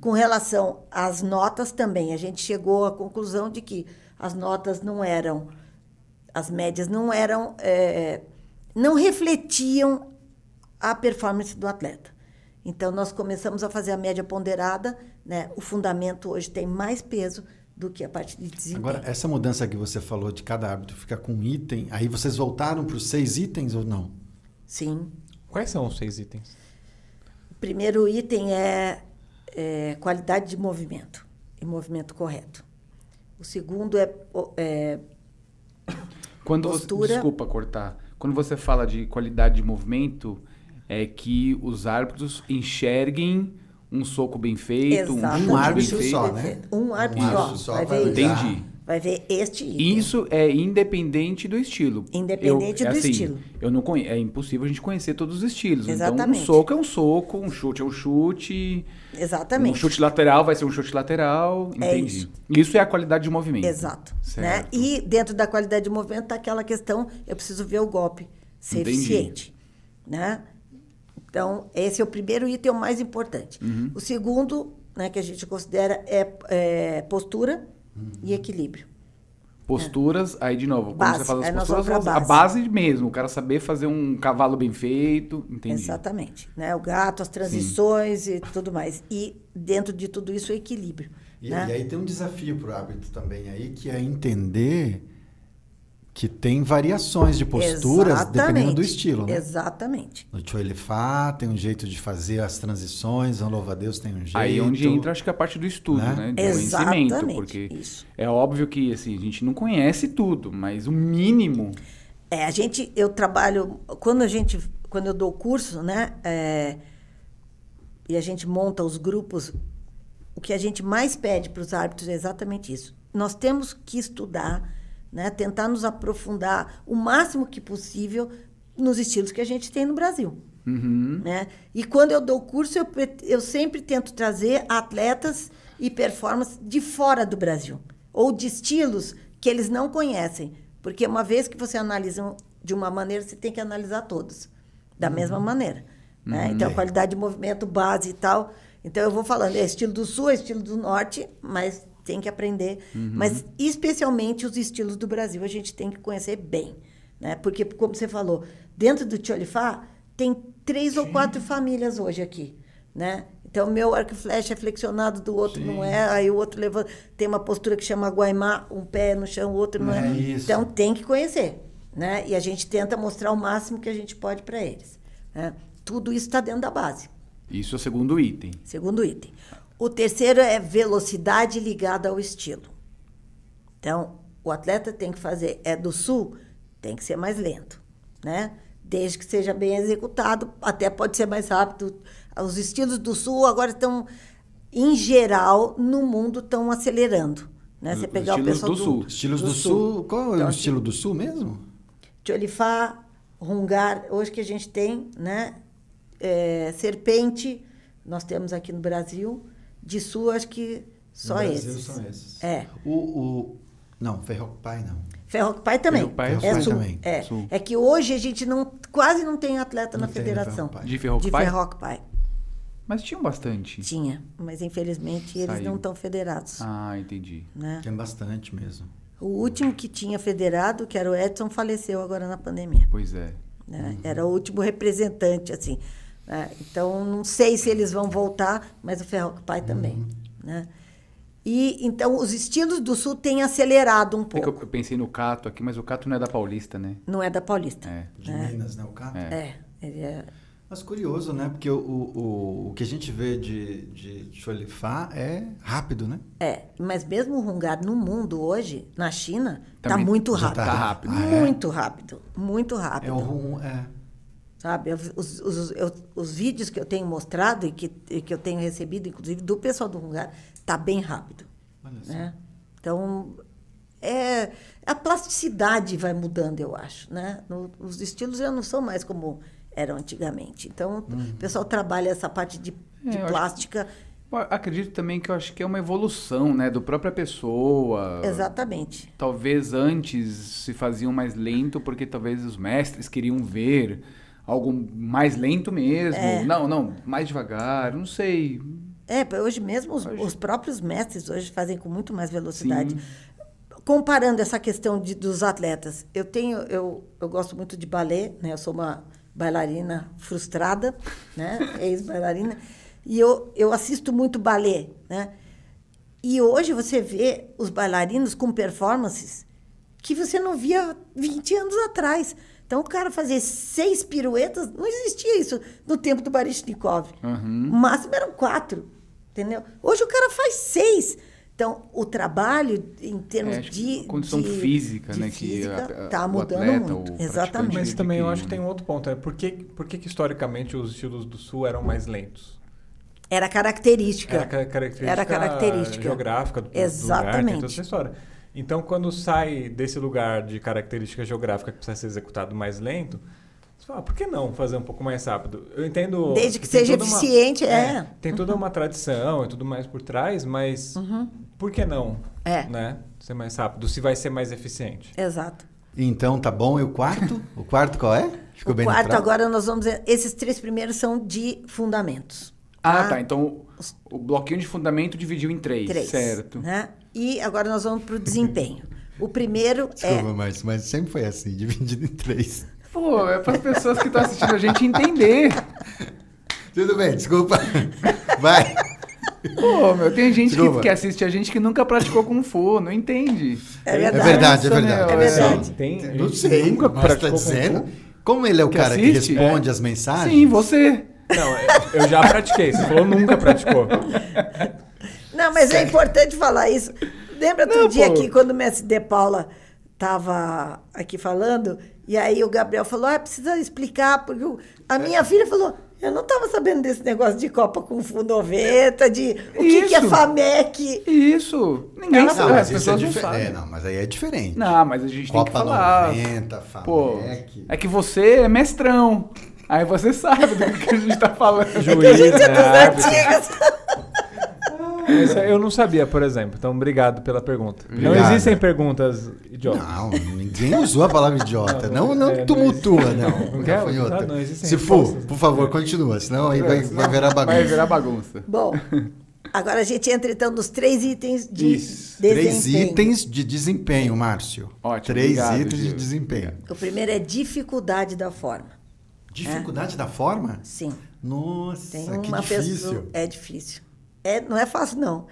Com relação às notas também, a gente chegou à conclusão de que as notas não eram, as médias não eram, é, não refletiam a performance do atleta. Então, nós começamos a fazer a média ponderada. Né? O fundamento hoje tem mais peso do que a parte de desempenho. Agora, essa mudança que você falou de cada árbitro ficar com um item, aí vocês voltaram para os seis itens ou não? Sim. Quais são os seis itens? O primeiro item é, é qualidade de movimento e movimento correto. O segundo é, é Quando postura. Você, desculpa cortar. Quando você fala de qualidade de movimento, é que os árbitros enxerguem um soco bem feito, um Exatamente. chute Um árbitro bem feito. só, né? Um árbitro Um só. só. Entendi. Vai ver este item. Isso é independente do estilo. Independente Eu- do assim, estilo. Eu não conhe... É impossível a gente conhecer todos os estilos. Então, Exatamente. um soco é um soco, um chute é um chute. Exatamente. Um chute lateral vai ser um chute lateral. É Entendi. isso. isso. é a qualidade de movimento. Exato. Né? E dentro da qualidade de movimento está aquela questão, eu preciso ver o golpe ser Entendi. eficiente. Né? Então, esse é o primeiro item o mais importante. Uhum. O segundo, né, que a gente considera, é, é postura Uhum. e equilíbrio. Posturas, aí de novo, quando você fala das aí nós posturas, a base. base mesmo, o cara saber fazer um cavalo bem feito, entendi. Exatamente. Né? O gato, as transições e tudo mais. E dentro de tudo isso, o equilíbrio. E, né? e aí tem um desafio para o árbitro também aí, que é entender que tem variações de posturas dependendo do Exatamente. estilo, né? Exatamente. No Choelifá tem um jeito de fazer as transições, no Louva-a-Deus tem um jeito. Aí é onde entra, acho que a parte do estudo, Né? né? Exatamente, conhecimento, porque isso. é óbvio que assim, a gente não conhece tudo, mas o mínimo É, a gente, eu trabalho, quando a gente, quando eu dou curso, né, é, e a gente monta os grupos, o que a gente mais pede para os árbitros é exatamente isso. Nós temos que estudar, né, tentar nos aprofundar o máximo que possível nos estilos que a gente tem no Brasil. Uhum. Né? E quando eu dou curso, eu, eu sempre tento trazer atletas e performances de fora do Brasil. Ou de estilos que eles não conhecem. Porque uma vez que você analisa de uma maneira, você tem que analisar todos da mesma maneira. Né? Então, É. qualidade de movimento, base e tal. Então, eu vou falando, é estilo do sul, é estilo do norte, mas tem que aprender. Mas, especialmente, os estilos do Brasil, a gente tem que conhecer bem. Né? Porque, como você falou, dentro do Tcholifá, tem três ou quatro famílias hoje aqui. Né? Então, meu arco e flecha é flexionado, do outro Sim. não é. Aí o outro levanta, tem uma postura que chama guaimá, um pé no chão, o outro não é. É isso. Então, tem que conhecer. Né? E a gente tenta mostrar o máximo que a gente pode para eles. Né? Tudo isso está dentro da base. isso é o segundo item. Segundo item. O terceiro é velocidade ligada ao estilo. Então, o atleta tem que fazer, é do sul, tem que ser mais lento, né? Desde que seja bem executado, até pode ser mais rápido. Os estilos do sul agora estão, em geral, no mundo estão acelerando. Né? Você pegar o estilos pessoal do sul. Estilos do, sul. Qual é Então, o estilo do sul mesmo? Tcholifá, Rungar, hoje que a gente tem, né? É, serpente, nós temos aqui no Brasil. De sul, acho que só no Brasil esses. são esses. É. O, o... Não, Ferropai não. Ferropai também. Ferropai é, Ferropai sul. também. É. Sul. é que hoje a gente não, quase não tem atleta Não na tem federação. Ferropai. De Ferropai? De Ferropai. Mas tinham bastante. Tinha, mas infelizmente eles Saiu. não estão federados. Ah, entendi. Né? Tem bastante mesmo. O último que tinha federado, que era o Edson, faleceu agora na pandemia. Pois é. né? Era o último representante, assim. Né? Então, não sei se eles vão voltar, mas o Ferropai também. Né? E, então, os estilos do Sul têm acelerado um É que eu pouco. eu pensei no Cato aqui, mas o Cato não é da Paulista, né? Não é da Paulista. É. De É. Minas, né? O Cato. É, ele é... Mas curioso, né? Porque o, o, o que a gente vê de, de Cholifá é rápido, né? É, mas mesmo o Rungar no mundo hoje, na China, está muito rápido. tá rápido. Ah, é? Muito rápido. Muito rápido. É o rum, é. Sabe? Os, os, eu- os vídeos que eu tenho mostrado e que, e que eu tenho recebido, inclusive do pessoal do Rungar, está bem rápido. Né? Então, é, a plasticidade vai mudando, eu acho. Né? No- os estilos já não são mais como eram antigamente. Então, o pessoal trabalha essa parte de, É, de acho- plástica. Acredito também que eu acho que é uma evolução, né? Do própria pessoa. Exatamente. Talvez antes se faziam mais lento porque talvez os mestres queriam ver algo mais lento mesmo. É. Não, não, mais devagar, não sei. É, hoje mesmo os, Hoje- os próprios mestres hoje fazem com muito mais velocidade. Sim. Comparando essa questão de, dos atletas, eu tenho, eu, eu gosto muito de balé, né? Eu sou uma bailarina frustrada, né? Ex-bailarina. E eu, eu assisto muito balé, né? E hoje você vê os bailarinos com performances que você não via 20 anos atrás. Então, o cara fazer seis piruetas, não existia isso no tempo do Baryshnikov. Uhum. O máximo eram quatro, entendeu? Hoje o cara faz seis. Então, o trabalho, em termos É, que de... condição de- física, de né, que física, a- a- tá o mudando atleta, muito. Exatamente. Mas também eu que- acho que tem um outro ponto, né? Por que, por que, que historicamente os estilos do sul eram mais lentos? Era característica. Era ca- característica, Era característica. geográfica do, do lugar, tem Exatamente. toda essa história. Então, quando sai desse lugar de característica geográfica que precisa ser executado mais lento, você fala, ah, por que não fazer um pouco mais rápido? Eu entendo... Desde que seja toda uma- eficiente, é. Tem toda uma tradição e tudo mais por trás, mas por que não? Uhum. É. Né? Ser mais rápido, se vai ser mais eficiente. Exato. Então tá bom. E o quarto? O quarto qual é? Ficou o bem quarto neutral? agora nós vamos... Esses três primeiros são de fundamentos. Ah, tá. Então o bloquinho de fundamento dividiu em três. Três. Certo. Né? E agora nós vamos para o desempenho. O primeiro Desculpa, é... Márcio, mas sempre foi assim, dividido em três. Pô, é para as pessoas que estão assistindo a gente entender. Tudo bem, desculpa. Vai. Pô, meu, tem gente que, Desculpa. que assiste a gente que nunca praticou Kung Fu, não entende. É É verdade. verdade, é verdade. meu, É verdade. Tem, Não gente sei, nunca mas tá Kung dizendo. Fu. Como ele é o Que cara assiste? que responde as mensagens. Sim, você. Não, eu já pratiquei. Você falou nunca praticou. Não, mas é importante falar isso. Lembra outro Não, dia pô. aqui, quando o mestre De Paula estava aqui falando, e aí o Gabriel falou, ah, precisa explicar, porque o- a minha É. filha falou, eu não estava sabendo desse negócio de Copa com Fu 90, de o que, que é. FAMEC. Isso. Ninguém Ela- sabe. Não, as mas isso é pessoas não sabem. É, não, mas aí é diferente. Não, mas a gente tem que Copa falar. 90, Pô, FAMEC. é que você é mestrão. Aí você sabe do que a gente tá falando. É que a gente é dos né, antigos. Isso eu não sabia, por exemplo. Então, obrigado pela pergunta. Não Obrigado. existem perguntas idiotas. Não, ninguém usou a palavra idiota. Não, Não, não, é, não tumultua, não. Não quer? Foi outra. Não, existem Se for, por favor, continua, senão aí vai, vai virar bagunça. Vai virar bagunça. Bom, agora a gente entra então nos três itens de Isso. Três desempenho. itens de desempenho, Márcio. Ótimo, Três obrigado, itens de Gil. desempenho. O primeiro é dificuldade da forma. Dificuldade da forma? Sim. Nossa, Tem que difícil. pessoa. É difícil. É, não é fácil, não.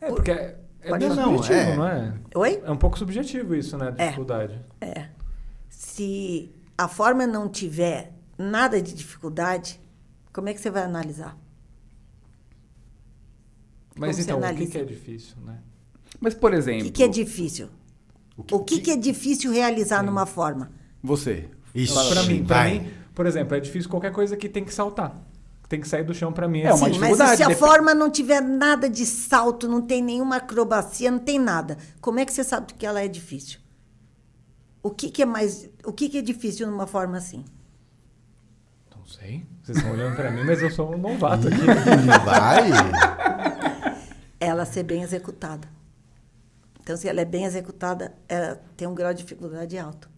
É, porque é, é Pode. Não, subjetivo, é. não é? Oi? É um pouco subjetivo isso, né? A É. dificuldade. É. Se a forma não tiver nada de dificuldade, como é que você vai analisar? Mas Como então, o que, que é difícil, né? Mas, por O exemplo. que, que é difícil? O que, que é difícil realizar numa forma? Você. Isso, pra mim, pra mim, por exemplo, é difícil qualquer coisa que tem que saltar. Tem que sair do chão pra mim. É uma Sim, mas dificuldade, e se a dep- forma não tiver nada de salto, não tem nenhuma acrobacia, não tem nada, como é que você sabe que ela é difícil? O que, que é mais. O que, que é difícil numa forma assim? Não sei. Vocês estão olhando pra mim, mas eu sou um novato aqui. Vai. Ela ser bem executada. Então, se ela é bem executada, ela tem um grau de dificuldade alto.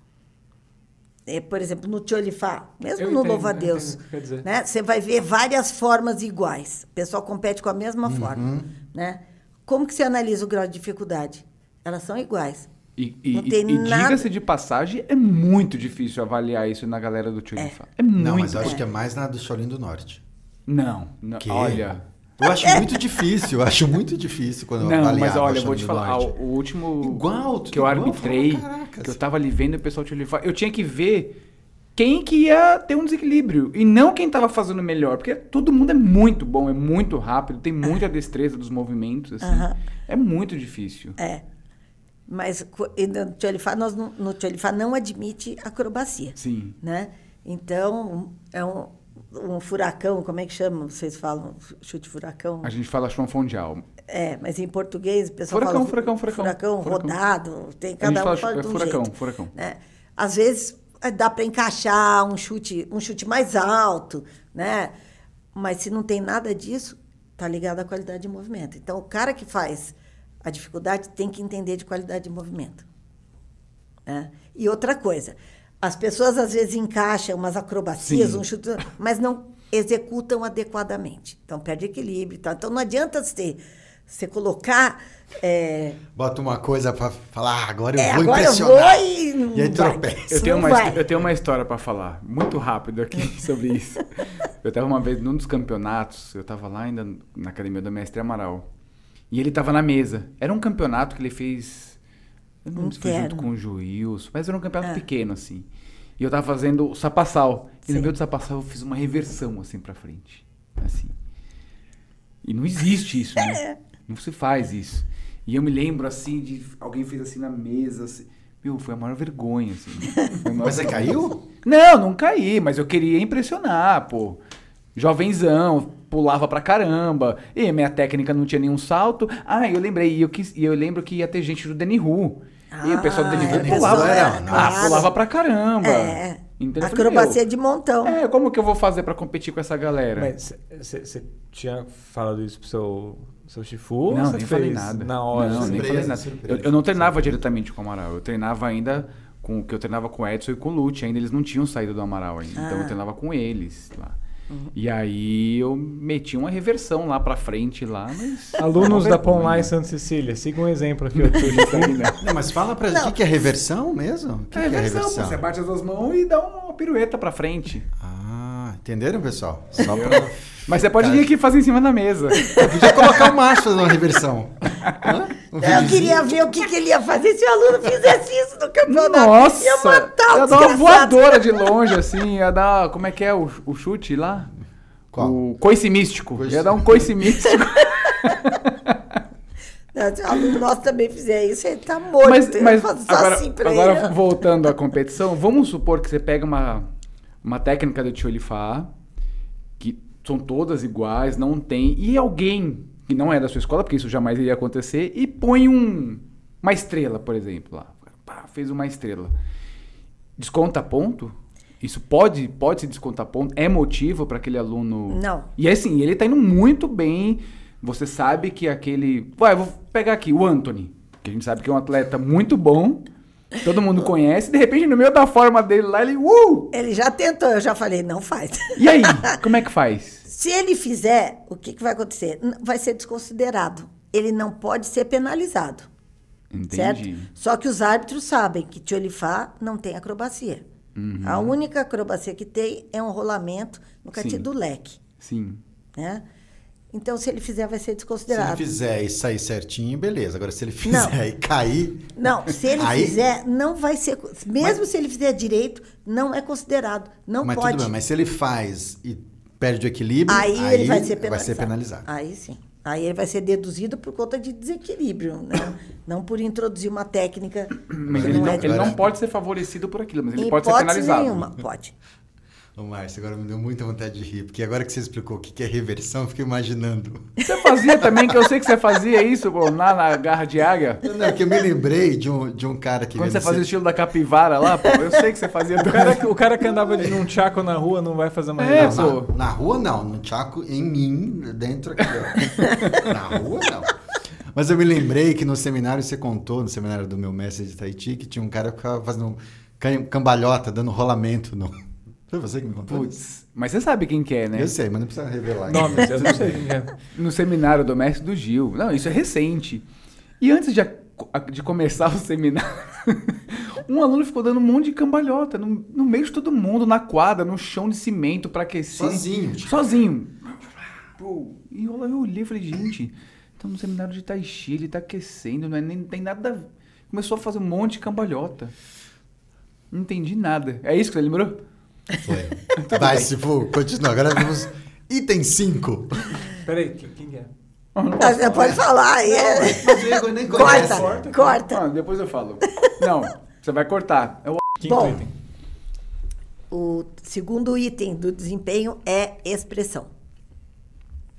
É, por exemplo, no Tcholifá, mesmo Eu no entendo, Louva a eu Deus, entendo né? Você vai ver várias formas iguais. O pessoal compete com a mesma forma, né? Como que você analisa o grau de dificuldade? Elas são iguais. E, e, Não tem e nada- diga-se de passagem, é muito difícil avaliar isso na galera do Tio é. é muito. Não, mas eu acho que é mais na do Shaolin do Norte. Não, não. Que? Olha. Eu acho muito difícil, eu acho muito difícil quando eu Não, mas olha, eu vou te falar, o, último Igual, que eu igual, arbitrei, fala, caracas. que eu tava ali vendo o pessoal te levar, eu tinha que ver quem que ia ter um desequilíbrio e não quem tava fazendo melhor, porque todo mundo é muito bom, é muito rápido, tem muita destreza dos movimentos, assim. Aham. É muito difícil. É. Mas no Tcholifá, nós não, no Tcholifá não admite acrobacia. Sim. né? Então, é um, um furacão, como é que chama? Vocês falam chute furacão? A gente fala chonfondial. É, mas em português o pessoal Furacão, fala... furacão, furacão. Furacão, Furacão. rodado, tem cada um fala chu- de um furacão, jeito, furacão. né? Às vezes eh, dá para encaixar um chute, um chute mais alto, né? Mas se não tem nada disso, tá ligado à qualidade de movimento. Então, o cara que faz a dificuldade tem que entender de qualidade de movimento. né? E outra coisa, as pessoas às vezes encaixam umas acrobacias, Sim. um chute, mas não executam adequadamente. Então perde equilíbrio e tal. Então não adianta ser Você colocar. é, Bota uma coisa pra falar, ah, agora eu é, vou agora eu impressionar. vou e. não E aí tropeça. Eu tenho, uma, eu tenho uma história pra falar, muito rápido aqui sobre isso. Eu tava uma vez num dos campeonatos, eu tava lá ainda na academia do Mestre Amaral. E ele tava na mesa. Era um campeonato que ele fez. Eu não lembro se foi junto com o Juiz, mas era um campeonato Ah. pequeno, assim. E eu tava fazendo o sapassal. E no meio do sapassal eu fiz uma reversão assim pra frente. Assim. E não existe isso, né? Não se faz isso. E eu me lembro assim de alguém fez assim na mesa, assim. Meu, foi a maior vergonha, assim. Maior Mas você caiu? Não, não caí, mas eu queria impressionar, pô. Jovenzão, pulava pra caramba. E minha técnica não tinha nenhum salto. Ah, eu lembrei, e eu, quis, e eu lembro que ia ter gente do Danny Hu. E o pessoal do Danny Ah, é pulava. pessoal, ah, pulava pra caramba. É. Entendeu? Acrobacia de montão. É, como que eu vou fazer pra competir com essa galera? Mas você tinha falado isso pro seu, seu Shifu? ou Não, nem falei nada. Na hora. Não, nem Surpresa, falei nada. surpresa. Eu, eu não treinava diretamente com o Amaral. Eu treinava ainda com que eu treinava com o Edson e com o Lute. Ainda eles não tinham saído do Amaral ainda. Então eu Ah. treinava com eles lá. Uhum. E aí eu meti uma reversão lá pra frente lá, mas. Alunos da vergonha. Ponline Santa Cecília, sigam um exemplo aqui. seu Shifu. Não, mas fala pra gente o que, que é reversão mesmo? Que, que É é reversão, reversão? pô, você bate as duas mãos e dá uma pirueta pra frente. Ah, entenderam, pessoal? Só pra... Mas você pode vir aqui e fazer em cima da mesa. Podia colocar o macho fazendo uma reversão. Hã? Um Eu queria ver o que, que ele ia fazer se o aluno fizesse isso no campeonato. Nossa! Ia matar o ia dar uma voadora de longe, assim, ia dar. Como é que é o, o chute lá? Qual? O coice místico. Coice- Ia dar um coice místico. Se o aluno nosso também fizer isso, ele tá morto. mas Eu mas agora, assim pra agora ele. voltando à competição, vamos supor que você pega uma, uma técnica do Tiolifá, que são todas iguais, não tem, e alguém que não é da sua escola, porque isso jamais iria acontecer, e põe um, uma estrela, por exemplo, lá. Pá, fez uma estrela. Desconta ponto? Isso pode, pode se descontar ponto? É motivo para aquele aluno. Não. E assim, ele tá indo muito bem. Você sabe que aquele. Vai, vou pegar aqui o Anthony, que a gente sabe que é um atleta muito bom. Todo mundo conhece. De repente, no meio da forma dele lá, ele. Uh! Ele já tentou, eu já falei, não faz. E aí? Como é que faz? Se ele fizer, o que, que vai acontecer? Vai ser desconsiderado. Ele não pode ser penalizado. Certo? Entendi. Só que os árbitros sabem que Tiolifá não tem acrobacia. Uhum. A única acrobacia que tem é um rolamento no cantinho do leque. Sim. Né? Então, se ele fizer, vai ser Se ele desconsiderado. fizer e sair certinho, beleza. Agora, se ele Não. fizer e cair. Não, se ele Aí- fizer, não vai ser. Mesmo se ele fizer direito, não é considerado. Não mas pode. tudo bem, mas se ele faz e perde o equilíbrio, Aí, ele vai ser penalizado. vai ser penalizado. Aí sim. Aí ele vai ser deduzido por conta de desequilíbrio, né? não por introduzir uma técnica. Mas que ele não, é ele não pode ser favorecido por aquilo, mas ele pode ser penalizado. nenhuma, pode. Ô, Márcio, agora me deu muita vontade de rir, porque agora que você explicou o que é reversão, eu fiquei imaginando. Você fazia também, que eu sei que você fazia isso, pô, lá na garra de águia. Não, é que eu me lembrei de um, de um cara que... Quando você fazia o estilo da capivara lá, pô, eu sei que você fazia O cara, que- o cara que andava de num tchaco na rua não vai fazer mais É, nada. pô. Na, na rua, não. No Chaco, em mim, dentro aqui. ó. na rua, não. Mas eu me lembrei que no seminário você contou, no seminário do meu mestre de Tahiti, que tinha um cara que ficava fazendo cam- cambalhota, dando rolamento. No... Foi você que me contou? Putz, mas você sabe quem que é, né? Eu sei, mas não precisa revelar. Nomes, eu não sei quem é. No seminário do mestre do Gil. Não, isso é recente. E antes de, a- de começar o seminário, um aluno ficou dando um monte de cambalhota no, no meio de todo mundo, na quadra, no chão de cimento pra aquecer. Sozinho. Sozinho. Pô, e eu, eu olhei e falei, gente, estamos no seminário de Tai Chi, ele tá aquecendo, não, é, nem, não tem nada. a ver. Começou a fazer um monte de cambalhota. Não entendi nada. É isso que você lembrou? Foi. Vai, se for, continua. Agora vamos. Item 5. Peraí, quem, quem que é? Ah, não Você falar. pode falar. é. Nem conhece. Corta, corta. Ah, depois eu falo. Não, você vai cortar. É o Quinto Bom. item. O segundo item do desempenho é expressão.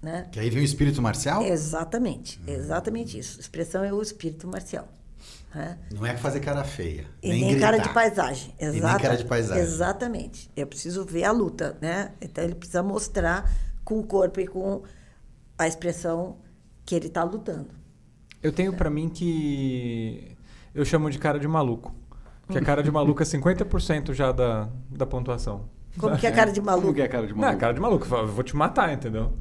Né? Que aí vem o espírito marcial? Exatamente, exatamente isso. Expressão é o espírito marcial. Né? Não é fazer cara feia. E nem, nem, cara de paisagem. E nem cara de paisagem. Exatamente. Eu preciso ver a luta, né? Então ele precisa mostrar com o corpo e com a expressão que ele está lutando. Eu tenho pra mim que eu chamo de cara de maluco. Que a cara de maluco é 50% já da, da pontuação. Como que é cara de Como maluco? que é a cara de Não, maluco? cara de maluco. Eu vou te matar, entendeu?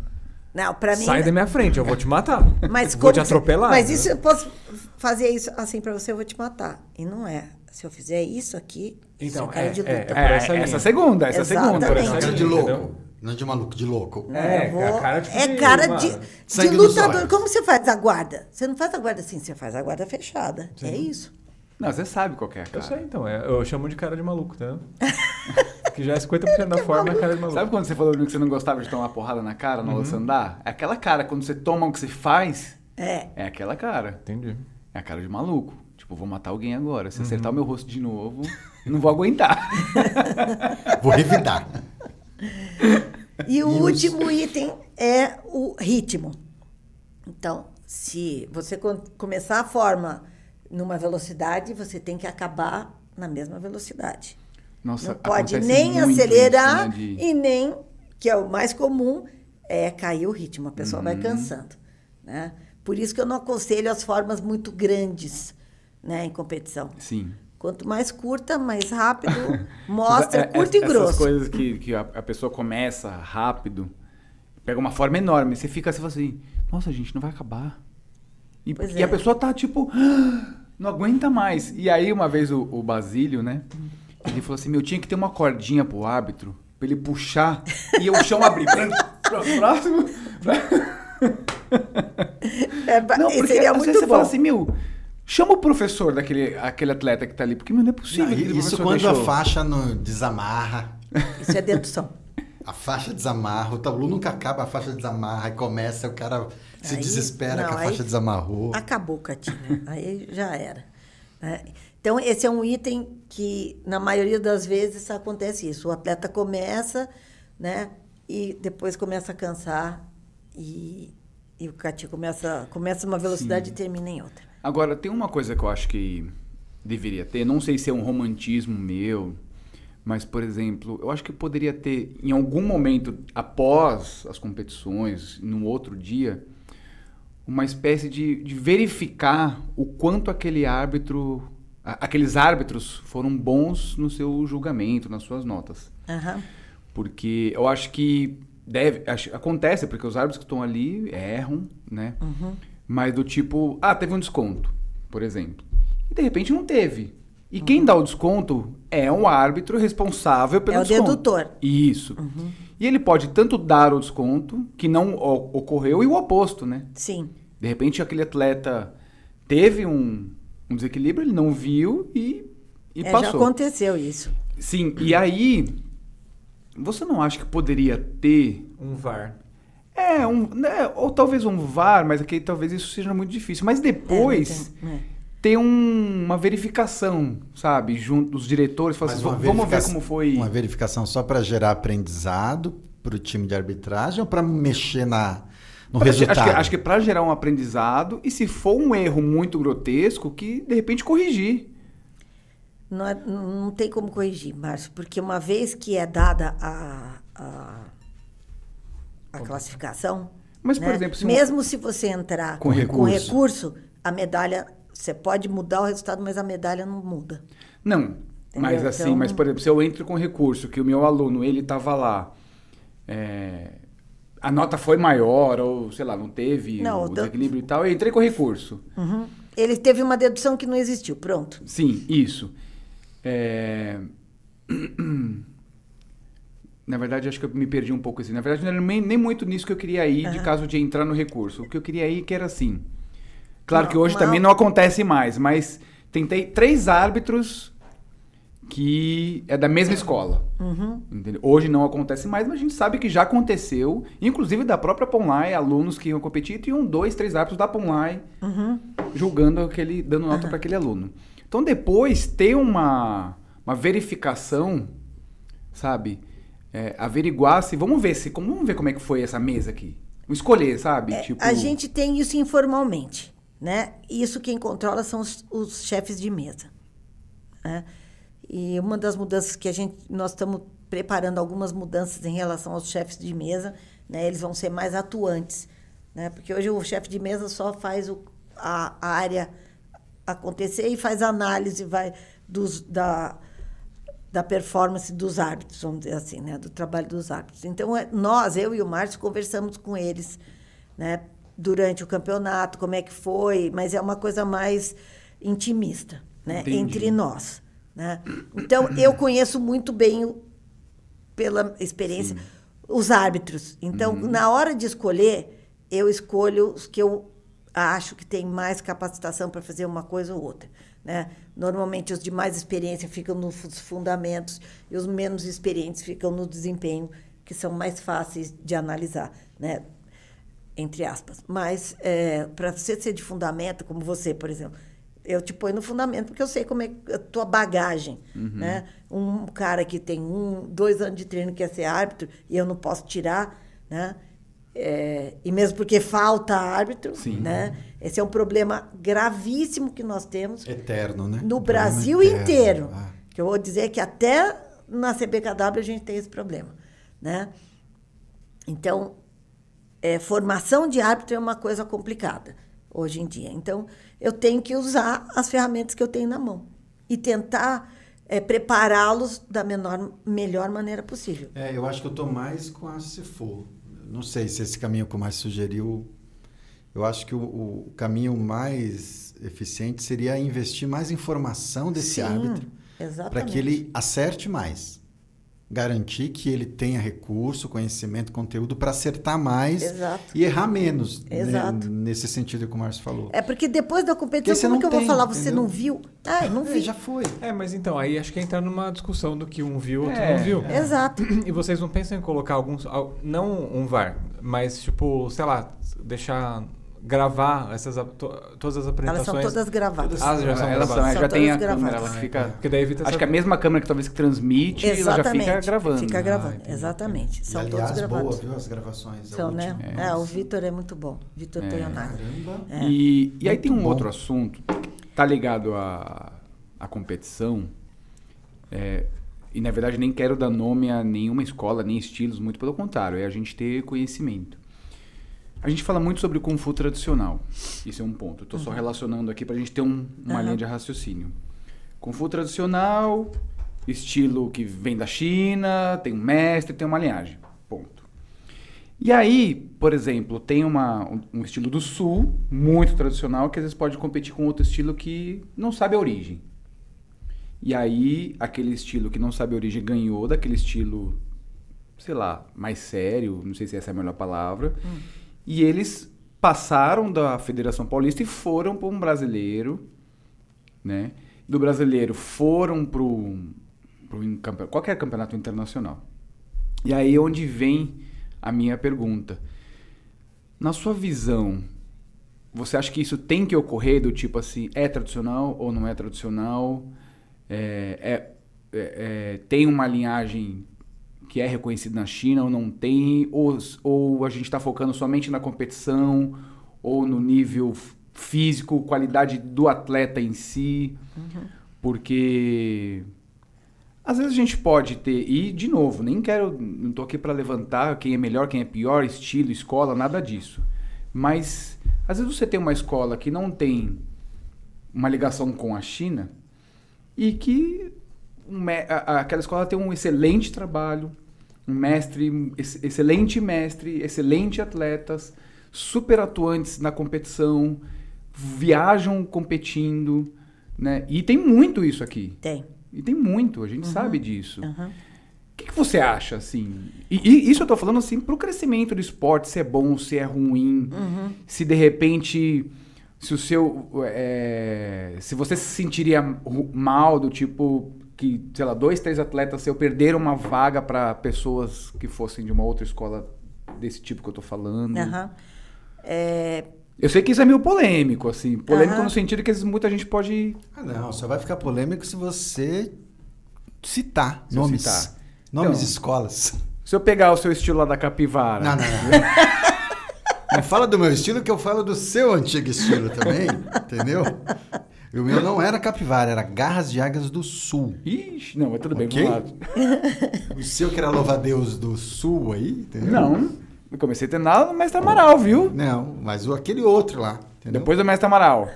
Não, para mim. Sai da minha frente, eu vou te matar. Mas vou como te atropelar. Mas isso eu posso fazer isso assim pra você, eu vou te matar. E não é. Se eu fizer isso aqui, Então, é- de luta. é- É, essa essa segunda, essa segunda. Exatamente. essa Cara de segunda. louco. entendeu? Não de maluco, de louco. É, Eu vou- é cara, tipo, é de- cara de, de lutador. Como você faz a guarda? Você não faz a guarda assim, você faz a guarda fechada. É isso. Não, você sabe qual que é, Eu cara. sei, então. é- eu chamo de cara de maluco, tá? que já é 50% da forma é cara de maluco. Sabe quando você falou que você não gostava de tomar porrada na cara no uhum. andar? É aquela cara, quando você toma o que você faz, É. é aquela cara. Entendi. É a cara de maluco. Tipo, vou matar alguém agora. Se Uhum. acertar o meu rosto de novo, eu não vou aguentar. Vou revidar. E o E os- último item é o ritmo. Então, se você começar a forma numa velocidade, você tem que acabar na mesma velocidade. Nossa, não pode nem acelerar isso, né, de- e nem, que é o mais comum, é cair o ritmo. A pessoa Uhum. vai cansando. Né? Por isso que eu não aconselho as formas muito grandes né, em competição. Sim. Quanto mais curta, mais rápido, mostra É, é, curto e essas grosso. coisas que, que a, a pessoa começa rápido, pega uma forma enorme, você fica assim, fala assim, nossa, gente, não vai acabar. E, e é. a pessoa tá tipo, não aguenta mais. E aí, uma vez, o, o Basílio, né, ele falou assim, meu, tinha que ter uma cordinha pro árbitro, pra ele puxar e o chão abrir. Próximo. É, ba- Não, porque seria às vezes muito você bom. fala assim, meu, chama o professor daquele aquele atleta que tá ali, porque meu, não é possível. Não, isso quando deixou. a faixa não desamarra. Isso é dedução. A faixa desamarra, o tabu nunca acaba, a faixa desamarra, e começa, o cara se Aí- desespera não, que a faixa desamarrou. Acabou, Catinha. Aí já era. né? Então, esse é um item que, na maioria das vezes, acontece isso. O atleta começa, né? E depois começa a cansar e, e o Catinha começa, começa uma velocidade Sim. e termina em outra. Agora, tem uma coisa que eu acho que deveria ter, não sei se é um romantismo meu, mas, por exemplo, eu acho que poderia ter, em algum momento, após as competições, num outro dia, uma espécie de, de verificar o quanto aquele árbitro, aqueles árbitros foram bons no seu julgamento, nas suas notas. Aham. Porque eu acho que deve, acho- acontece, porque os árbitros que estão ali erram, né? Uhum. Mas do tipo, ah, teve um desconto, por exemplo. E de repente não teve. E quem dá o desconto é um árbitro responsável pelo É o desconto. dedutor. Uhum. Isso. E ele pode tanto dar o desconto, que não ocorreu, e o oposto, né? Sim. De repente aquele atleta teve um, um desequilíbrio, ele não viu e, e É, já passou. aconteceu isso. Sim, e aí, você não acha que poderia ter Um VAR. é, um, né, ou talvez um VAR, mas aqui talvez isso seja muito difícil. Mas depois É, tem- é. ter um- uma verificação, sabe, junto dos diretores, falar assim, uma "Va- vamos ver como foi. Uma verificação só para gerar aprendizado para o time de arbitragem ou para mexer na, no Pra- acho, resultado? que, acho que para gerar um aprendizado e se for um erro muito grotesco, que de repente corrigir. Não, é- não tem como corrigir, Márcio, porque uma vez que é dada a, a, a classificação. Mas, por né, exemplo, se um- mesmo se você entrar Com recurso. recurso, a medalha. Você pode mudar o resultado, mas a medalha não muda. Não, mas Entendeu? assim, Então- mas por exemplo, se eu entro com recurso, que o meu aluno, ele tava lá, é, a nota foi maior, ou sei lá, não teve Não, o desequilíbrio e tal, eu entrei com recurso. Uhum. Ele teve uma dedução que não existiu. Pronto. Sim, isso. É, Na verdade, acho que eu me perdi um pouco assim. Na verdade, não era nem, nem muito nisso que eu queria ir, de Aham. caso de entrar no recurso. O que eu queria ir que era assim. Claro Não, que hoje não. também não acontece mais, mas tentei três árbitros que é da mesma escola. Uhum. Hoje não acontece mais, mas a gente sabe que já aconteceu, inclusive da própria Ponlai, alunos que iam competir, tinham dois, três árbitros da Ponlai Uhum. julgando aquele, dando nota para aquele aluno. Então depois ter uma, uma verificação, sabe? É, averiguar se, vamos ver se, como, vamos ver como é que foi essa mesa aqui. Escolher, sabe? É, tipo, A gente tem isso informalmente, né? Isso quem controla são os, os chefes de mesa. né? E uma das mudanças que a gente, nós estamos preparando algumas mudanças em relação aos chefes de mesa, né? Eles vão ser mais atuantes, né? Porque hoje o chefe de mesa só faz o, a, a área acontecer e faz análise, vai dos da da performance dos árbitros, vamos dizer assim, né? Do trabalho dos árbitros. Então, é- nós, eu e o Márcio, conversamos com eles, né? Durante o campeonato, como é que foi, mas é uma coisa mais intimista, né? Entendi. Entre nós, né? Então, eu conheço muito bem, pela experiência, os árbitros. Então, na hora de escolher, eu escolho os que eu acho que tem mais capacitação para fazer uma coisa ou outra. Né? Normalmente, os de mais experiência ficam nos fundamentos e os menos experientes ficam no desempenho, que são mais fáceis de analisar, né? entre aspas. Mas, para você ser de fundamento, como você, por exemplo, eu te ponho no fundamento porque eu sei como é a tua bagagem. Né? Um cara que tem um, dois anos de treino quer ser árbitro e eu não posso tirar, né? É, e mesmo porque falta árbitro, Sim. né? Esse é um problema gravíssimo que nós temos Eterno, né? no Brasil eterno. inteiro. Ah. Que eu vou dizer que até na CBKW a gente tem esse problema, né? Então, é, formação de árbitro é uma coisa complicada hoje em dia. Então, eu tenho que usar as ferramentas que eu tenho na mão e tentar é, prepará-los da menor, melhor maneira possível. É, eu acho que eu tô mais com a se for. Não sei se esse caminho que o Márcio sugeriu. Eu acho que o, o caminho mais eficiente seria investir mais em formação desse Sim, árbitro para que ele acerte mais. Garantir que ele tenha recurso, conhecimento, conteúdo para acertar mais Exato. e errar menos. né, Exato. nesse sentido que o Márcio falou. É porque depois da Porque competição, você como não que eu vou falar? Você entendeu? não viu? Ah, não É, vi. já foi. É, mas então, aí acho que entra numa discussão do que um viu, outro É, não viu. Exato. E vocês não pensam em colocar alguns. al- Não um VAR, mas tipo, sei lá, deixar gravar essas, todas as Elas apresentações. são todas gravadas. Ah, já são Elas são, gravadas. já São tem a todas câmera, gravadas. ela fica. Porque daí evita Acho essa- que a mesma câmera que talvez que transmite, ela já Exatamente. fica gravando. Fica Ah, gravando, entendi. exatamente. São e, todos aliás, gravados. boa, viu? As gravações. a São, né? última. É, o Vitor é muito bom. Vitor. Caramba. É. E, e aí Muito tem um bom. outro assunto, tá ligado à, à competição, é, e na verdade nem quero dar nome a nenhuma escola, nem estilos, muito pelo contrário, é a gente ter conhecimento. A gente fala muito sobre o Kung Fu tradicional, isso é um ponto, estou só relacionando aqui para a gente ter um- uma Aham. linha de raciocínio. Kung Fu tradicional, estilo que vem da China, tem um mestre, tem uma linhagem, ponto. E aí, por exemplo, tem uma, um, um estilo do sul, muito tradicional, que às vezes pode competir com outro estilo que não sabe a origem. E aí, aquele estilo que não sabe a origem ganhou daquele estilo, sei lá, mais sério, não sei se essa é a melhor palavra. E eles passaram da Federação Paulista e foram para um brasileiro, né? Do brasileiro foram para um, qualquer campeonato internacional. E aí é onde vem a minha pergunta. Na sua visão, você acha que isso tem que ocorrer do tipo assim, é tradicional ou não é tradicional? É, é- é- é, tem uma linhagem que é reconhecida na China ou não tem? Ou, ou a gente está focando somente na competição ou no nível físico, qualidade do atleta em si? Porque às vezes a gente pode ter, e de novo, nem quero, não tô aqui para levantar quem é melhor, quem é pior, estilo, escola, nada disso. Mas às vezes você tem uma escola que não tem uma ligação com a China e que um aquela escola tem um excelente trabalho, um mestre, um ex- excelente mestre, excelente atletas, super atuantes na competição, viajam competindo, né? E tem muito isso aqui. Tem. E tem muito, a gente sabe disso. Aham. O que, que você acha, assim? E, e isso eu tô falando, assim, pro crescimento do esporte, se é bom, se é ruim, se de repente, se o seu, é, se você se sentiria mal, do tipo, que, sei lá, dois, três atletas seu perderam uma vaga para pessoas que fossem de uma outra escola desse tipo que eu tô falando. Aham. É, Eu sei que isso é meio polêmico, assim, polêmico Aham. no sentido que muita gente pode... Ah, não, só vai ficar polêmico se você citar Se nomes. citar. Nomes de Então. escolas. Se eu pegar o seu estilo lá da capivara... Não, não, não. Não fala do meu estilo que eu falo do seu antigo estilo também, entendeu? E o meu não era capivara, era garras de águias do sul. Ixi, não, mas tudo bem, Ok? vamos lá. O seu que era louva-a-Deus do sul aí, entendeu? Não, eu comecei a treinar no Mestre Amaral, viu? Não, mas o, aquele outro lá, entendeu? Depois do Mestre Amaral.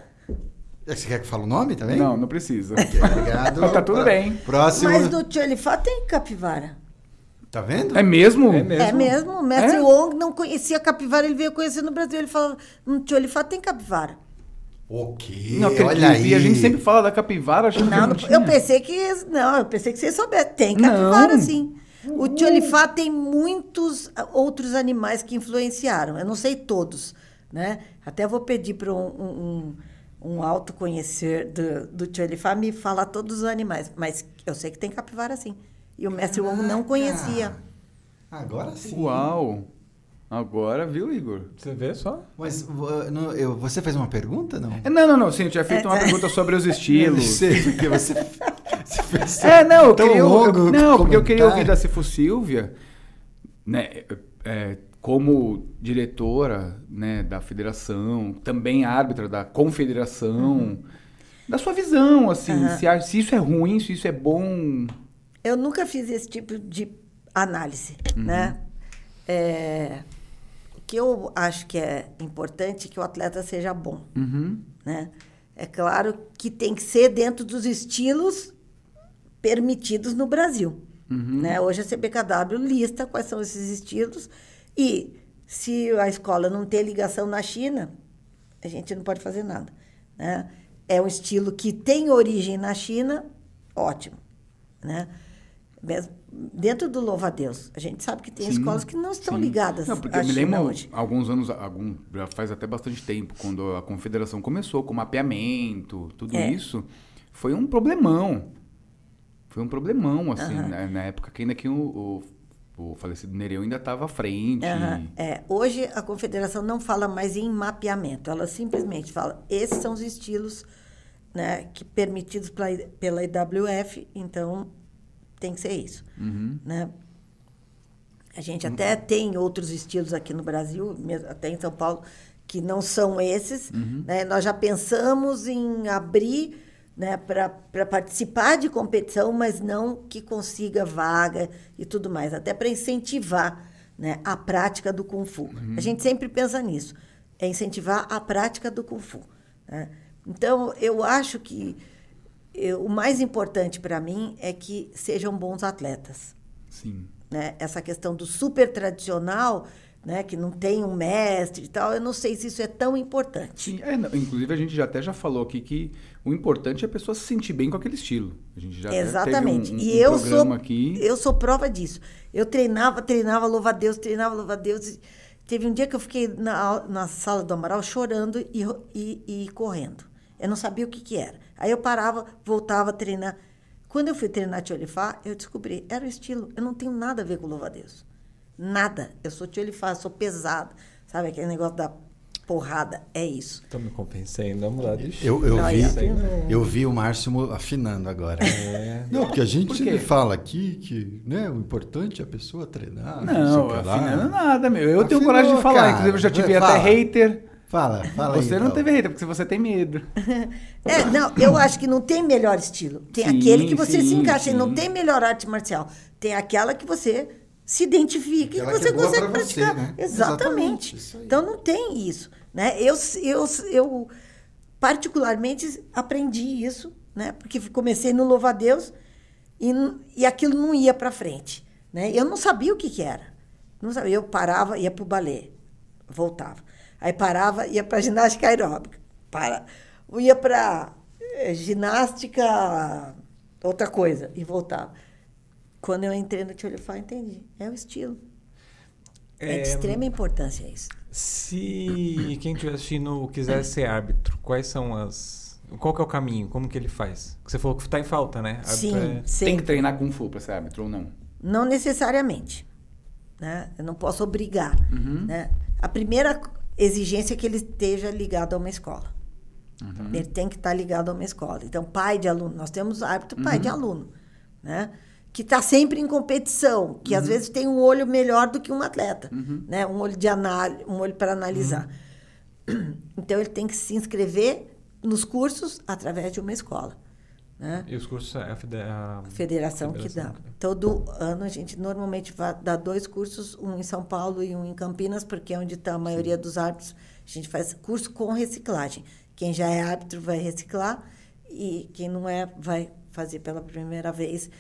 Você quer que eu fale o nome também? Não, não precisa. Ok, obrigado. Tá tudo bem. Próximo. Mas no Tcholifá tem capivara. Tá vendo? É mesmo? É mesmo. É mesmo. O mestre É? Wong não conhecia capivara, ele veio conhecer no Brasil. Ele falou, no Tcholifá tem capivara. Ok, Não olha aí. E a gente sempre fala da capivara, achando que Não, não não- tinha. eu pensei que. Não, eu pensei que você soubesse. Tem capivara, Não. sim. O Tcholifá tem muitos ah, outros animais que influenciaram. Eu não sei todos, né? Até vou pedir para um, um, um, um autoconhecer do, do Tcholifá me falar todos os animais. Mas eu sei que tem capivara, sim. E o mestre Wong não conhecia. Agora sim. Uau. Agora, viu, Igor? Você vê só? Mas não, eu- você fez uma pergunta, não? É, Não, não, não. Sim, eu tinha feito uma pergunta sobre os Eu estilos. sei, porque você, você fez É, não, eu tão queria, longo eu, não, porque eu queria ouvir da Cifo Silvia, né, é, como diretora, né, da federação, também árbitra da confederação, da sua visão, assim, Aham. se, se isso é ruim, se isso é bom. Eu nunca fiz esse tipo de análise, né? É, o que eu acho que é importante é que o atleta seja bom, Uhum. né? É claro que tem que ser dentro dos estilos permitidos no Brasil, né? Hoje a CBKW lista quais são esses estilos e se a escola não ter ligação na China, a gente não pode fazer nada, né? É um estilo que tem origem na China, ótimo, né? Mesmo dentro do louva a Deus, a gente sabe que tem Sim, escolas que não estão sim. ligadas Não, porque eu me lembro hoje. alguns anos, algum, já faz até bastante tempo, quando a confederação começou com mapeamento, tudo É. isso, foi um problemão. Foi um problemão, assim, Aham. na, na época que ainda que o, o, o falecido Nereu ainda estava à frente. Aham, é. Hoje a confederação não fala mais em mapeamento, ela simplesmente fala esses são os estilos né, que permitidos pela, pela IWF, então tem que ser isso. Uhum. Né? A gente até tem outros estilos aqui no Brasil, até em São Paulo, que não são esses. né? Nós já pensamos em abrir né, para participar de competição, mas não que consiga vaga e tudo mais, até para incentivar né, a prática do Kung Fu. A gente sempre pensa nisso, é incentivar a prática do Kung Fu. né? Então, eu acho que eu- o mais importante para mim é que sejam bons atletas Sim. né? Essa questão do super tradicional, né? Que não tem um mestre e tal, eu não sei se isso é tão importante. Sim, é, inclusive a gente já até já falou aqui que o importante é a pessoa se sentir bem com aquele estilo. A gente já Exatamente. um, um, e eu sou aqui. eu sou prova disso. Eu treinava, treinava, louva a Deus, treinava, louva a Deus. Teve um dia que eu fiquei na, na sala do Amaral chorando e, e, e correndo. Eu não sabia o que, que era. Aí eu parava, voltava a treinar. Quando eu fui treinar Tcholifá, eu descobri, era o estilo. Eu não tenho nada a ver com louva a Deus. Nada. Eu sou Tcholifá, sou pesada. Sabe aquele negócio da porrada? É isso. Tô me convencendo, vamos mudar de Eu, eu, Não, vi, isso aí eu vi o Márcio afinando agora. É. Não, porque a gente Por fala aqui que né, o importante é a pessoa treinar. Não, sei o que lá. afinando nada, meu. Eu tenho Afinou, coragem de falar. cara. Inclusive, eu já tive Fala. até hater. Fala, fala aí. você não então. teve hater, porque você tem medo. É, não, eu acho que não tem melhor estilo. Tem Sim, aquele que você se sim, encaixa. e Não sim. tem melhor arte marcial. Tem aquela que você se identifica Aquela e que que você é consegue pra você, praticar. né? Exatamente. Exatamente, aí. Então não tem isso. Né? Eu, eu, eu particularmente aprendi isso, né? porque comecei no Louva a Deus e, e aquilo não ia para frente. Né? Eu não sabia o que, que era. Não sabia. Eu parava, ia para o balé, voltava. Aí parava, ia para ginástica aeróbica. Para, ia para ginástica, outra coisa, e voltava. Quando eu entrei no Tcholifá, entendi. É o estilo. É, de É, extrema importância isso. Se quem estiver assistindo quiser ser árbitro, quais são as. Qual que é o caminho? Como que ele faz? Você falou que tá em falta, né? Árbitro Sim, é-. Tem que treinar Kung Fu pra ser árbitro ou não? Não necessariamente. Né? Eu não posso obrigar. Uhum. Né? A primeira exigência que ele esteja ligado a uma escola. Uhum. Ele tem que estar ligado a uma escola. Então, pai de aluno, nós temos árbitro pai de Uhum. aluno, né? que está sempre em competição, que Uhum. às vezes tem um olho melhor do que um atleta, né? um olho de análise, um olho para analisar. Uhum. Então, ele tem que se inscrever nos cursos através de uma escola. Né? E os cursos é a, a federação, que federação dá. Todo ano a gente normalmente dar dois cursos, um em São Paulo e um em Campinas, porque é onde está a maioria dos árbitros. A gente faz curso com reciclagem. Quem já é árbitro vai reciclar e quem não é vai fazer pela primeira vez.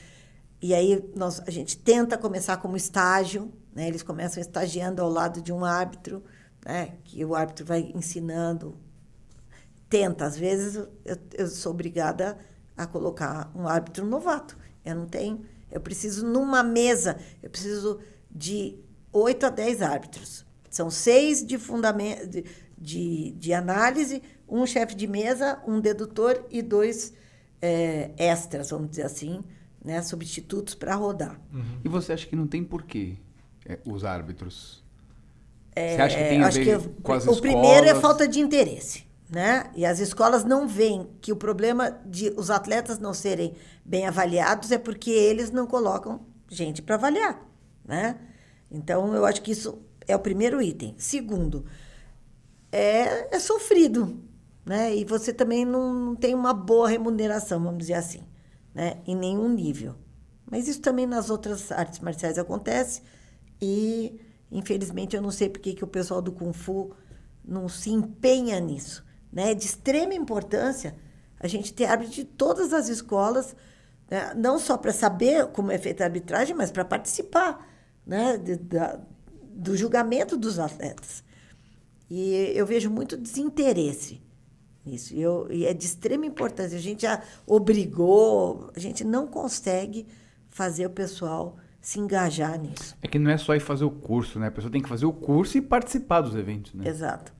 E aí nós, a gente tenta começar como estágio, né? Eles começam estagiando ao lado de um árbitro, né? Que o árbitro vai ensinando. Tenta, às vezes eu, eu sou obrigada a colocar um árbitro novato. Eu não tenho, eu preciso numa mesa, eu preciso de 8 a 10 árbitros. São seis de fundamento de, de, de análise, um chefe de mesa, um dedutor e dois é, extras, vamos dizer assim, né, substitutos para rodar. E você acha que não tem porquê é, os árbitros? É, você acha que tem a ver que com as o escolas? primeiro é falta de interesse, né? E as escolas não veem que o problema de os atletas não serem bem avaliados é porque eles não colocam gente para avaliar, né? Então eu acho que isso é o primeiro item. Segundo, é, é sofrido, né? E você também não, não tem uma boa remuneração, vamos dizer assim, né? Em nenhum nível. Mas isso também nas outras artes marciais acontece e infelizmente eu não sei porque que o pessoal do kung fu não se empenha nisso, né? É de extrema importância a gente ter árbitro de todas as escolas, né? não só para saber como é feita a arbitragem, mas para participar, né? De- da- do julgamento dos atletas. E eu vejo muito desinteresse nisso. E, eu, e é de extrema importância. A gente já obrigou, a gente não consegue fazer o pessoal se engajar nisso. É que não é só ir fazer o curso, né? A pessoa tem que fazer o curso e participar dos eventos, né? Exato.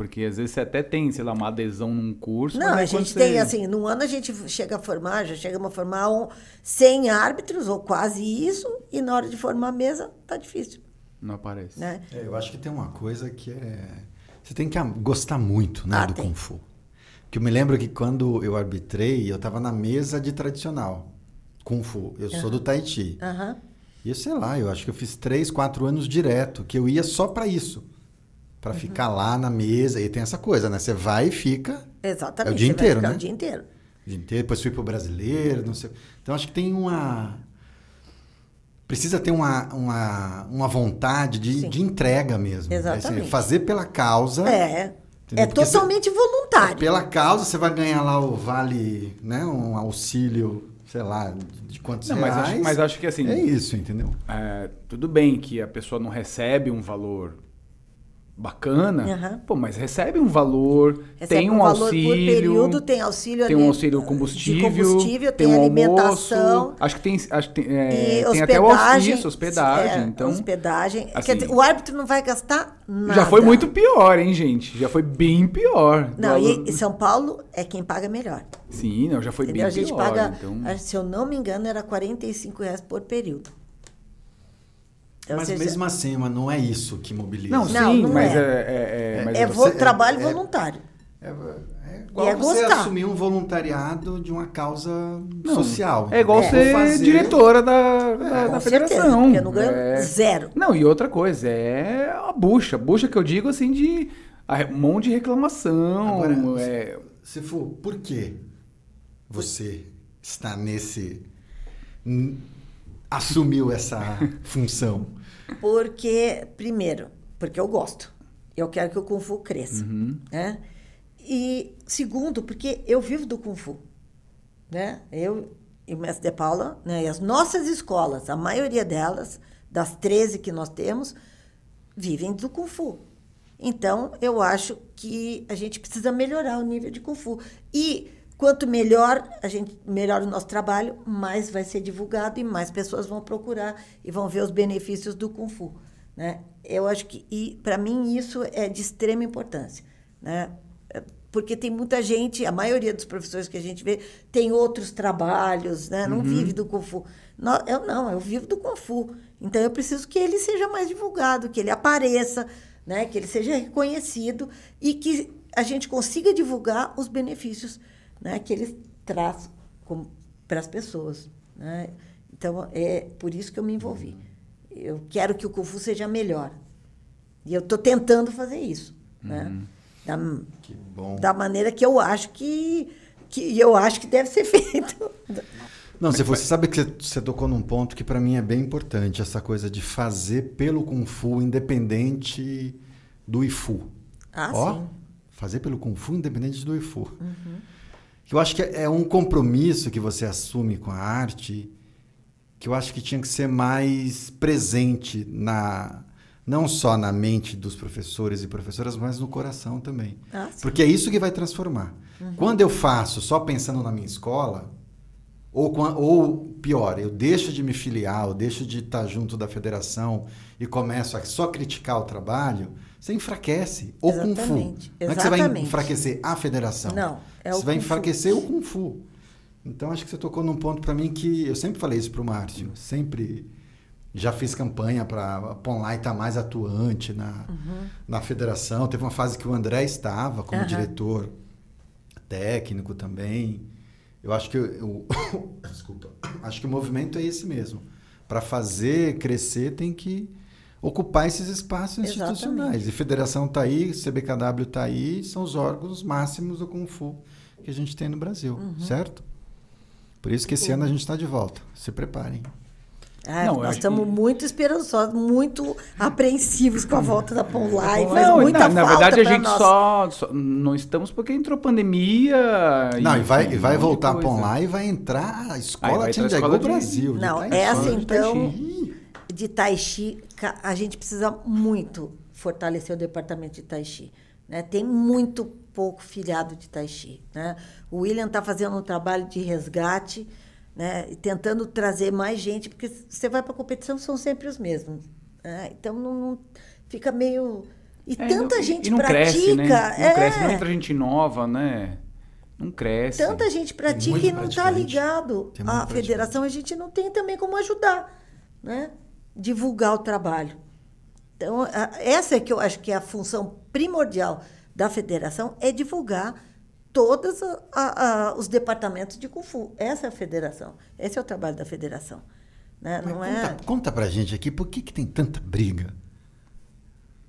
Porque às vezes você até tem, sei lá, uma adesão num curso. Não, mas a gente você- tem, assim, no ano a gente chega a formar, já chegamos a formar um, 100 árbitros, ou quase isso, e na hora de formar a mesa, tá difícil, Não aparece. né? É, eu acho que tem uma coisa que é. Você tem que gostar muito né, Ah, do tem. Kung Fu. Que eu me lembro que quando eu arbitrei, eu estava na mesa de tradicional. Kung Fu. Eu sou do Tai Chi. Aham. E eu sei lá, eu acho que eu fiz três, quatro anos direto, que eu ia só para isso. Para ficar lá na mesa. E tem essa coisa, né? Você vai e fica Exatamente. É o dia inteiro, né? O dia inteiro. o dia inteiro. Depois fui pro brasileiro, não sei. Então acho que tem uma. Precisa ter uma, uma, uma vontade de, de entrega mesmo. Exatamente. Assim, fazer pela causa. É. Entendeu? É Porque totalmente voluntário. Pela causa, você vai ganhar lá o vale, né? Um auxílio, sei lá, de quantos Não, mas reais. acho, mas acho que assim. É isso, entendeu? é, tudo bem que a pessoa não recebe um valor bacana, Aham. pô, mas recebe um valor, Recebe tem um, valor auxílio. por período, tem auxílio tem um auxílio combustível, combustível, tem, tem um alimentação. almoço, acho que tem, acho que tem, é, tem até o auxílio, hospedagem. é, então, hospedagem. assim, dizer, o árbitro não vai gastar nada. já foi muito pior, hein, gente? Já foi bem pior. Não, Do- e, São Paulo é quem paga melhor. Sim, não, já foi Entendeu? bem A gente pior. paga, então... se eu não me engano, era 45 reais por período. Então, mas ou seja, mesmo assim, mas não é isso que mobiliza. Não, Não, sim, não mas é. é, é, é- mas é é- vo- você- trabalho é- voluntário. É, é igual E é você gostar. assumir um voluntariado de uma causa social. É igual ser fazer- diretora da, da, É, Com da certeza, federação. porque eu não ganho É. zero. Não, e outra coisa, é a bucha. Bucha que eu digo assim de a- um monte de reclamação. Agora, é, Se for, por que você está nesse. assumiu essa função? Porque, primeiro, porque eu gosto. Eu quero que o Kung Fu cresça. Uhum. Né? E, segundo, porque eu vivo do Kung Fu. Né? Eu e o mestre de Paula, né? e as nossas escolas, a maioria delas, das 13 que nós temos, vivem do Kung Fu. Então, eu acho que a gente precisa melhorar o nível de Kung Fu. E quanto melhor a gente melhor o nosso trabalho, mais vai ser divulgado e mais pessoas vão procurar e vão ver os benefícios do Kung Fu. Né? Eu acho que, e para mim, isso é de extrema importância. Né? Porque tem muita gente, a maioria dos professores que a gente vê tem outros trabalhos, né? não vive do Kung Fu. Eu não, eu vivo do Kung Fu. Então eu preciso que ele seja mais divulgado, que ele apareça, né? que ele seja reconhecido e que a gente consiga divulgar os benefícios né? que ele traz para as pessoas. Né? Então é por isso que eu me envolvi. Eu quero que o Kung Fu seja melhor. E eu estou tentando fazer isso. Né? Da, Que bom. da maneira que eu acho que, que eu acho que deve ser feito. Não, você, você sabe que você, tocou num ponto que para mim é bem importante, essa coisa de fazer pelo Kung Fu independente do IFU. Ah, Ó, sim. fazer pelo Kung Fu independente do Ifu. Que eu acho que é um compromisso que você assume com a arte que eu acho que tinha que ser mais presente na não só na mente dos professores e professoras, mas no coração também. Ah. Porque é isso que vai transformar. Quando eu faço só pensando na minha escola, ou, ou pior, eu deixo de me filiar, eu deixo de estar junto da federação e começo a só criticar o trabalho, você enfraquece o Kung Fu. Não é que você vai enfraquecer a federação. Não, é o Você vai Kung Fu. enfraquecer o Kung Fu. Então acho que você tocou num ponto para mim que eu sempre falei isso pro Márcio, sempre já fiz campanha para a Ponlai estar mais atuante na, na federação. Teve uma fase que o André estava como Aham. diretor técnico também. Eu acho que eu, desculpa, acho que o movimento é esse mesmo. Para fazer crescer tem que ocupar esses espaços Exatamente. institucionais. E federação está aí, CBKW está aí, são os órgãos máximos do Kung Fu que a gente tem no Brasil, Uhum. certo? Por isso que esse ano a gente está de volta. Se preparem. Ah, Não, nós estamos que- muito esperançosos, muito apreensivos com a volta da Pão Live. Não, muita na, na verdade a gente só, só- não estamos porque entrou pandemia. Não, e vai, e vai voltar a coisa. Ponlai e vai entrar a escola vai entrar a Tindiagu escola de- Brasil. de Não, essa então, de Tai Chi, ca- a gente precisa muito fortalecer o departamento de Tai Chi. Né? Tem muito pouco filiado de Tai Chi. Né? O William está fazendo um trabalho de resgate, né? e tentando trazer mais gente, porque você vai para a competição, são sempre os mesmos. né? Então, não, não- fica meio... E É, tanta não- gente e não pratica. cresce, né? Não é, cresce, não entra gente nova, né? Não cresce. Tanta gente pratica muito e não está ligado à federação, a gente não tem também como ajudar, né? Divulgar o trabalho. Então, a- essa é que eu acho que é a função primordial da federação, é divulgar todos a- a- a- os departamentos de Kung Fu. Essa é a federação. Esse é o trabalho da federação. Né? Não é conta, conta pra gente aqui, por que, que tem tanta briga?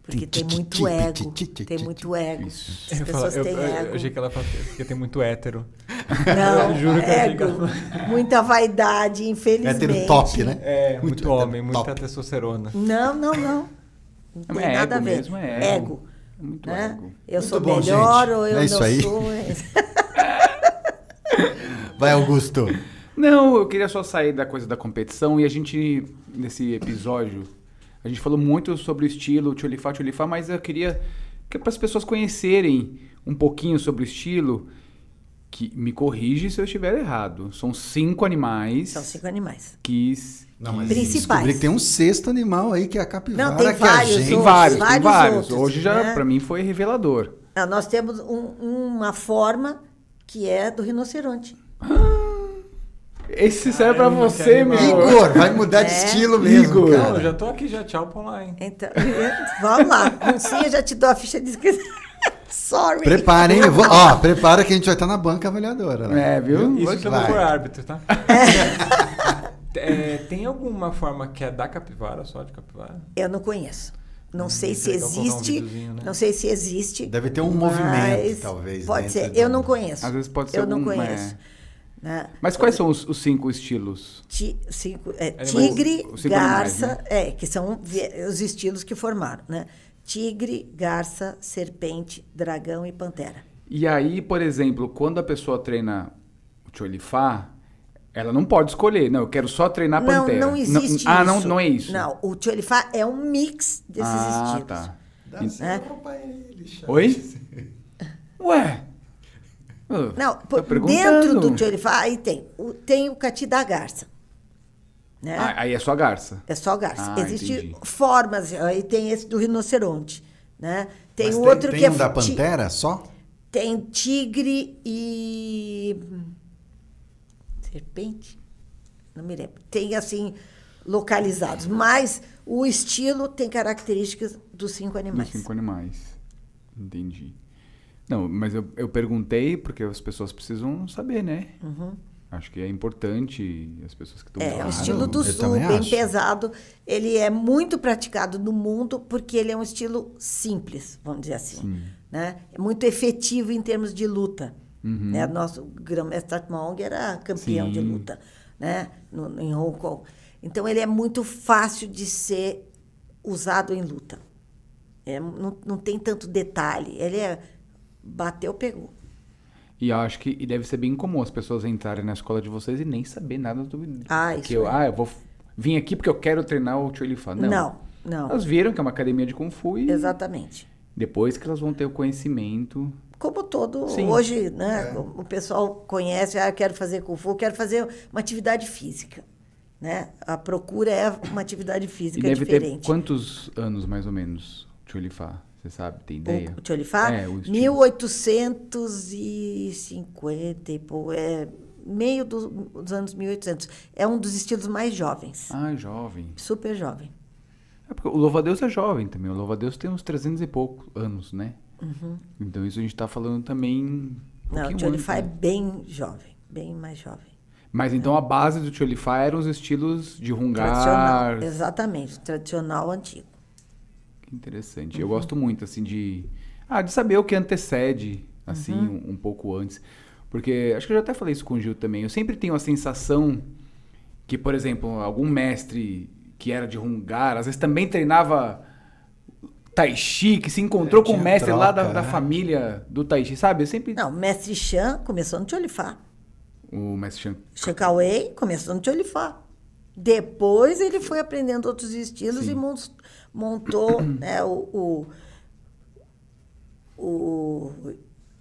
porque tem muito ego. Tem muito ego. As Eu, falo- pessoas eu- têm eu- eu ego. achei que ela falou porque tem muito hétero. Não, Juro achei que ego. ela- Muita vaidade, infelizmente. Hétero top, né? É, muito, Muito homem, top. muita testosterona. Não, não, não. Não Não, tem é nada ego a ver. mesmo, é ego. ego. É muito né? ego. Eu Muito sou bom, melhor gente. ou eu É isso não aí. sou. Vai, Augusto. Não, eu queria só sair da coisa da competição e a gente, nesse episódio, a gente falou muito sobre o estilo Tcholifá, Tcholifá, mas eu queria que para as pessoas conhecerem um pouquinho sobre o estilo, que me corrige se eu estiver errado. São cinco animais São cinco animais. que... Não, mas Principais. descobri que tem um sexto animal aí, que é a capivara, Não, tem que a vários gente... Tem outros, vários, tem vários vários. outros, Hoje já, né? para mim, foi revelador. Ah, Nós temos um- uma forma que é do rinoceronte. Esse serve não você, meu. Igor, vai mudar de É. estilo mesmo, Igor. cara. Eu já tô aqui, já tchau pra lá, hein? Então, vamos lá. Um sim, eu já te dou a ficha de inscrição. Sorry. Preparem, eu vou- ó, prepara que a gente vai estar na banca avaliadora. né? É, viu? Isso vou por árbitro, tá? É, tem alguma forma que é da capivara, só de capivara? Eu não conheço. Não sei se um existe. videozinho, né? Não sei se existe. Deve ter um movimento, talvez, Pode ser. do- Eu não conheço. Às vezes pode ser Eu não algum- conheço. é. né? Mas quais são os, os cinco estilos? Ti- cinco- é, tigre, cinco animais, garça, né? é, que são os estilos que formaram, né? Tigre, garça, serpente, dragão e pantera. E aí, por exemplo, quando a pessoa treina o Tcholifá, ela não pode escolher. Não, eu quero só treinar Não, pantera. não existe Ah, isso. não, não é isso. Não, o Tcholifá é um mix desses ah, estilos. tá. Dá certo pra ele. Oi? Ué? Ah, Não, dentro do Tcholifá, aí tem o, tem o cati da garça. Né? Ah, aí é só garça. É só garça. Ah, Existem entendi. formas, aí tem esse do rinoceronte. Né? Tem Mas o outro tem que é um da ti- pantera só? Tem tigre e. Serpente? Não me lembro. Tem, assim, localizados. Mas o estilo tem características dos cinco Dos animais. cinco animais. Entendi. Não, mas eu, eu perguntei porque as pessoas precisam saber, né? Acho que é importante as pessoas que estão Uhum. É, lá. o estilo do sul, bem acho. pesado. Ele é muito praticado no mundo porque ele é um estilo simples, vamos dizer assim. Né? É muito efetivo em termos de luta. Né? Nosso grão-mestre Tat Maong era campeão de Sim. luta né? No- em Hong Kong. Então, ele é muito fácil de ser usado em luta. É, não, não tem tanto detalhe. Ele é bateu, pegou. E eu acho que e deve ser bem comum as pessoas entrarem na escola de vocês e nem saber nada do. Ah, que isso eu, é. Ah, eu vou vir aqui porque eu quero treinar o Tio Elifá. Não. Não, não. Elas viram que é uma academia de Kung Fu e Exatamente. depois que elas vão ter o conhecimento. Como todo, Sim. hoje, né, o pessoal conhece, ah, eu quero fazer Kung Fu, quero fazer uma atividade física. Né? A procura é uma atividade E física deve diferente. ter quantos anos mais ou menos o Tio Elifá? Você sabe? Tem ideia? O, o Tcholifá? É, o estilo. 1850 e pô, é meio do- dos anos 1800. É um dos estilos mais jovens. Ah, jovem. Super jovem. É porque o Louva-a-Deus é jovem também. O Louva-a-Deus tem uns 300 e poucos anos, né? Então isso a gente tá falando também. Um Uhum. Não, o Tcholifá é né? bem jovem, bem mais jovem. Mas então a base do Tcholifá eram os estilos de Hungar. Tradicional. Exatamente, tradicional antigo. Que interessante. Uhum. Eu gosto muito, assim, de. Ah, de saber o que antecede, assim, Uhum. um, um pouco antes. Porque acho que eu já até falei isso com o Gil também. Eu sempre tenho a sensação que, por exemplo, algum mestre que era de Hungar, às vezes também treinava Tai Chi, que se encontrou É, com o mestre lá da, troca, da né? família do Tai Chi, sabe? Eu sempre. Não, o mestre Chan começou no Tcholifá. O mestre Chan. Shekawei começou no Tcholifá. Depois ele foi aprendendo outros estilos Sim. e mon- montou né, o, o, o-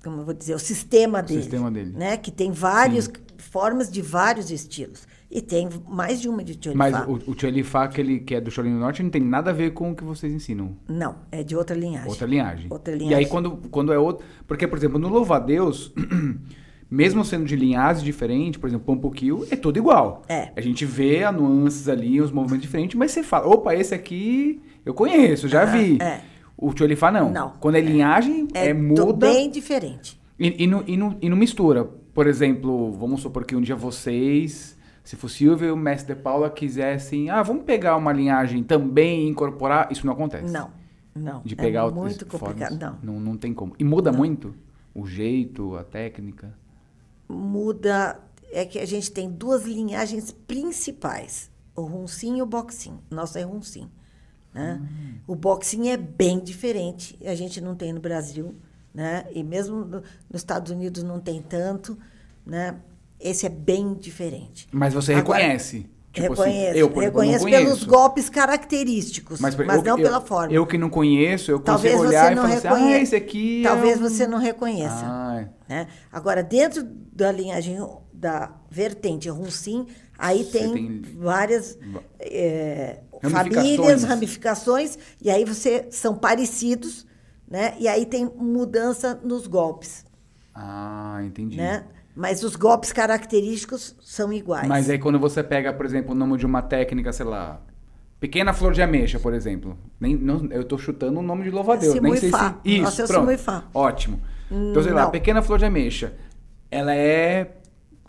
como eu vou dizer, o sistema dele. sistema dele. Né, que tem várias formas de vários estilos. E tem mais de uma de Tcholifá. Mas o, o Tcholifá, aquele que é do Norte, não tem nada a ver com o que vocês ensinam. Não, é de outra linhagem. Outra linhagem. Outra E linhagem. aí, quando, quando é outro. Porque, por exemplo, no Louva-a-Deus, mesmo sendo de linhagens diferentes, por exemplo, Pompoquil, é tudo igual. É. A gente vê as nuances ali, os movimentos diferentes, mas você fala, opa, esse aqui eu conheço, já vi. é. O Tcholifá não. Não. Quando é linhagem, é, É, muda. bem diferente. E, e, não, e, não, e não mistura. Por exemplo, vamos supor que um dia vocês, se for Silvia e o mestre de Paula quisessem, ah, vamos pegar uma linhagem também e incorporar, isso não acontece. Não, não. De é pegar outras muito complicado. formas. Não. não. Não tem como. E muda muito o jeito, a técnica. Muda é que a gente tem duas linhagens principais, o Runsim e o Boxing. Nossa é Runsim. Né? O Boxing é bem diferente, a gente não tem no Brasil, né? e mesmo no- nos Estados Unidos não tem tanto. Né? Esse é bem diferente. Mas você Agora, reconhece. Tipo assim, reconheço, eu, exemplo, não reconheço pelos golpes característicos, mas, por- eu- não eu- pela forma. Eu que não conheço, eu Talvez consigo olhar e não falar assim, ah, esse aqui Talvez é um... você não reconheça. Ah, né? Agora, dentro da linhagem da vertente Runsim, aí tem, tem- várias é, Ramificações. famílias, ramificações, e aí você são parecidos, né? E aí tem mudança nos golpes, ah, entendi. né? Mas os golpes característicos são iguais. Mas aí quando você pega, por exemplo, o nome de uma técnica, sei lá, pequena flor de ameixa, por exemplo. Nem, não, eu tô chutando o nome de louva-a-Deus. Nem sei se... Isso, Nossa, o pronto. Ótimo. Então, sei lá, não. pequena flor de ameixa. Ela é...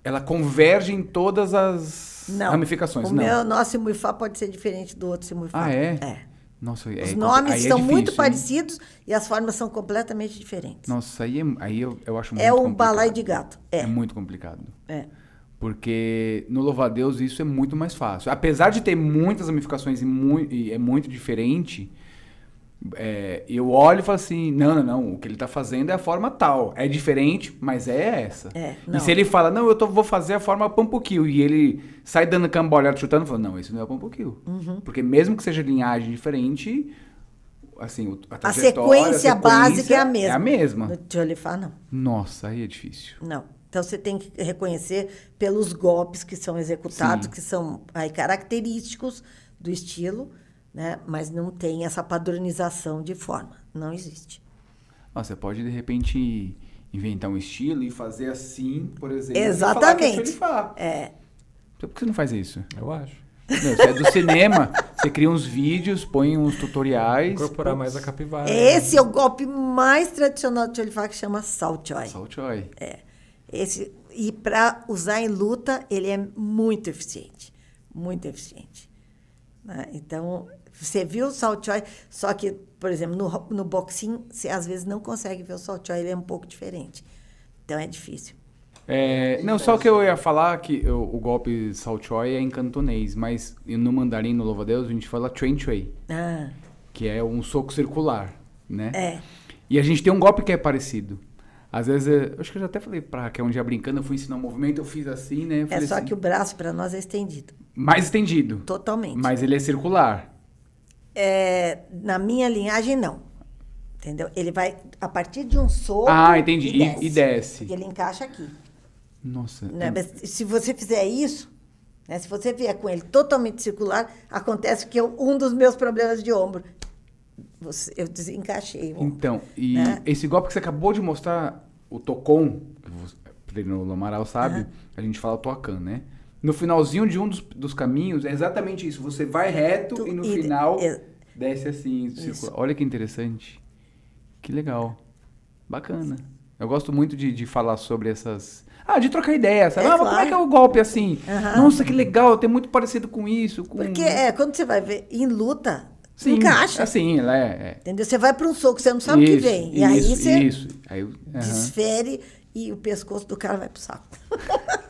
Ela converge em todas as não. ramificações. O não. meu nosso Simuifá pode ser diferente do outro Simuifá. Ah, é? É. Nossa, é, Os aí nomes é são difícil, muito hein? parecidos e as formas são completamente diferentes. Nossa, aí, é, aí eu, eu acho muito é o complicado. balai de gato. É. É. muito complicado. é. Porque no louva-a-Deus isso é muito mais fácil. Apesar de ter muitas ramificações e, mui- e é muito diferente, é, eu olho e falo assim, não, não, não, o que ele tá fazendo é a forma tal. É diferente, mas é essa. É, e se ele fala, não, eu tô- vou fazer a forma Pampoquil, e ele sai dando cambolhada, chutando, fala, não, isso não é o Pampoquil. Uhum. Porque mesmo que seja linhagem diferente, assim, a, A trajetória, sequência básica é a mesma. É a mesma. No Tcholifá, não. Nossa, aí é difícil. Não. Então você tem que reconhecer pelos golpes que são executados, Sim. que são aí, característicos do estilo, né? mas não tem essa padronização de forma. Não existe. Nossa, você pode de repente inventar um estilo e fazer assim, por exemplo. Exatamente. E falar que é. É, Então, Por que você não faz isso? Eu acho. Meu, você é do cinema, você cria uns vídeos, põe uns tutoriais. Incorporar mais a capivara. esse é o golpe mais tradicional do Tcholifá, que chama Salchoy. Salchoy. É. Esse, e para usar em luta, ele é muito eficiente. Muito eficiente. né? Então, você viu o Salchoy, só que, por exemplo, no, no boxing, você às vezes não consegue ver o Salchoy, ele é um pouco diferente. Então, é difícil. É, não, só que eu ia falar que o, o golpe Salchoy é em cantonês, mas no mandarim, no louva-a-Deus, a gente fala Train Shui, Ah, que é um soco circular, né? é. E a gente tem um golpe que é parecido. Às vezes, eu acho que eu já até falei pra Raquel um dia brincando, eu fui ensinar um movimento, eu fiz assim, né? Eu É só assim, que o braço para nós é estendido. Mais estendido. Totalmente. Mas ele é circular. É, na minha linhagem, não. Entendeu? Ele vai a partir de um soco. Ah, entendi. E- e desce. E ele encaixa aqui. Nossa. né? Mas se você fizer isso, né, se você vier com ele totalmente circular, acontece que eu- um dos meus problemas de ombro. você- eu desencaixei. o ombro. Então, e Né? esse golpe que você acabou de mostrar, o Tocon, que no Amaral sabe, a gente fala Toacan, né? No finalzinho de um dos, dos caminhos, é exatamente isso. Você vai reto Tu- e no e- final é- desce assim, circular. Olha que interessante. Que legal. Bacana. Eu gosto muito de, de falar sobre essas... Ah, de trocar ideia, sabe? É, ah, mas como é claro. que é o golpe assim? Aham. Nossa, que legal, tem muito parecido com isso. Com... Porque é, quando você vai ver em luta, Sim, encaixa. Assim, ela é... é. Entendeu? Você vai para um soco, você não sabe o que vem. E aí isso, você Isso, aí, aham. desfere e o pescoço do cara vai pro saco.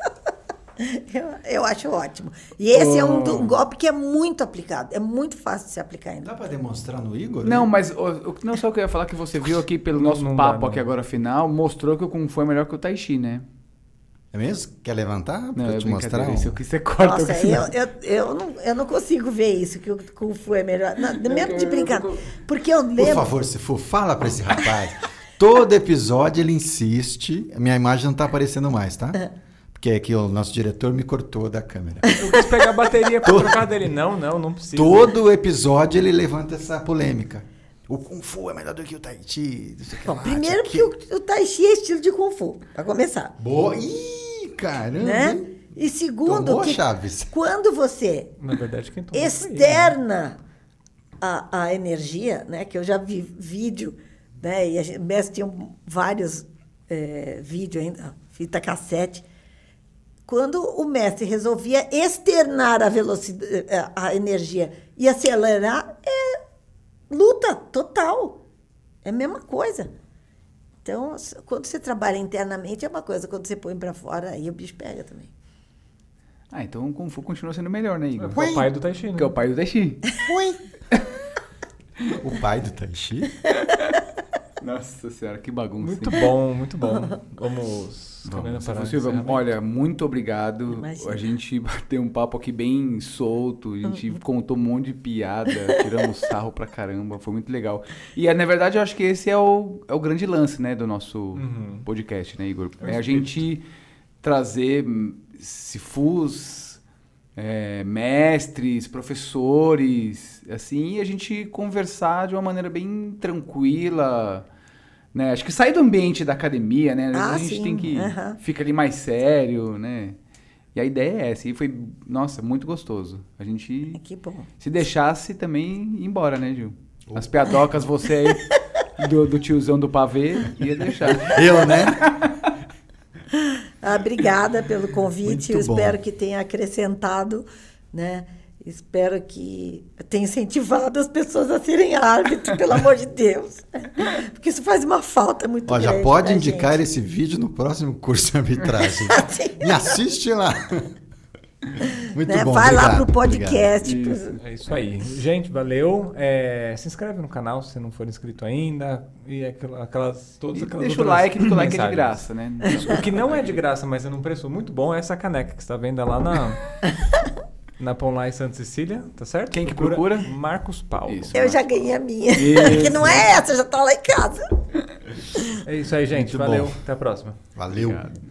eu, eu acho ótimo. E esse é um, do- um golpe que é muito aplicado. É muito fácil de se aplicar ainda. Dá pra demonstrar no Igor? Não, mas o, o- não só o que eu ia falar que você viu aqui pelo Não- nosso não dá, papo não. aqui agora final, mostrou que o Kung Fu é melhor que o Tai Chi, né? É mesmo? Quer levantar? Não, pra é te mostrar? um? Isso que você corta. Nossa, eu, eu, eu, não, eu não consigo ver isso, que o Kung Fu é melhor. Não, mesmo de eu- brincar. eu- Porque eu Por lembro. favor, se for, fala pra esse rapaz. Todo episódio ele insiste. Minha imagem não tá aparecendo mais, tá? Porque é que o nosso diretor me cortou da câmera. Eu quis pegar a bateria pra trocar dele. Não, não, não precisa. Todo episódio ele levanta essa polêmica. O Kung Fu é melhor do que o Tai Chi. não sei o que Bom, lá, primeiro porque o, o Tai Chi é estilo de Kung Fu, pra começar. Boa. Ih, caramba. Né? E segundo, Tomou, que Chaves? quando você Na verdade, né? externa a, a energia, né? Que eu já vi vídeo, né? E a gente, o mestre tinha vários é, vídeos ainda, fita cassete. Quando o mestre resolvia externar a velocidade, a energia e acelerar, é luta total. É a mesma coisa. Então, quando você trabalha internamente é uma coisa, quando você põe para fora, aí o bicho pega também. Ah, então o Kung Fu continua sendo melhor, né, Igor? É o pai do Tai Chi, né? Que é o pai do Tai Chi. Ui. o pai do Tai Chi? Nossa senhora, que bagunça. Muito hein? bom, muito bom. Vamos Vamos, para olha, muito obrigado. Imagina. A gente bateu um papo aqui bem solto, a gente contou um monte de piada, tiramos sarro pra caramba, foi muito legal. E na verdade eu acho que esse é o, é o grande lance, né, do nosso Uhum. podcast, né, Igor? É É a gente trazer hum, Sifus, é, mestres, professores, assim, e a gente conversar de uma maneira bem tranquila, né? Acho que sair do ambiente da academia, né? Ah, a gente sim, tem que aham. fica ali mais sério, né? E a ideia é essa, e foi, nossa, muito gostoso. A gente Que bom. se deixasse também ir embora, né, Gil? As piadocas, você aí, do, do tiozão do pavê, ia deixar. Eu, né? Ah, obrigada pelo convite. Espero que tenha acrescentado, né? Espero que tenha incentivado as pessoas a serem árbitros, pelo amor de Deus. Porque isso faz uma falta muito Ó, já grande pode pra indicar gente. esse vídeo no próximo curso de arbitragem. Me assiste lá. Muito Né? bom. Vai lá obrigado, pro podcast. Isso. pro- É isso aí. Gente, valeu. É, se inscreve no canal se não for inscrito ainda. E aquela- aquelas, todas E aquelas deixa o like, porque o like é de graça, né? O que não é de graça, mas é num preço muito bom, é essa caneca que você está vendo lá na, na Pão lá em Santa Cecília, tá certo? Quem que procura? Marcos Paulo. Isso. Eu já ganhei a minha. Isso. que não é essa, já tá lá em casa. É isso aí, gente. Muito Valeu. bom. Até a próxima. Valeu. Obrigado.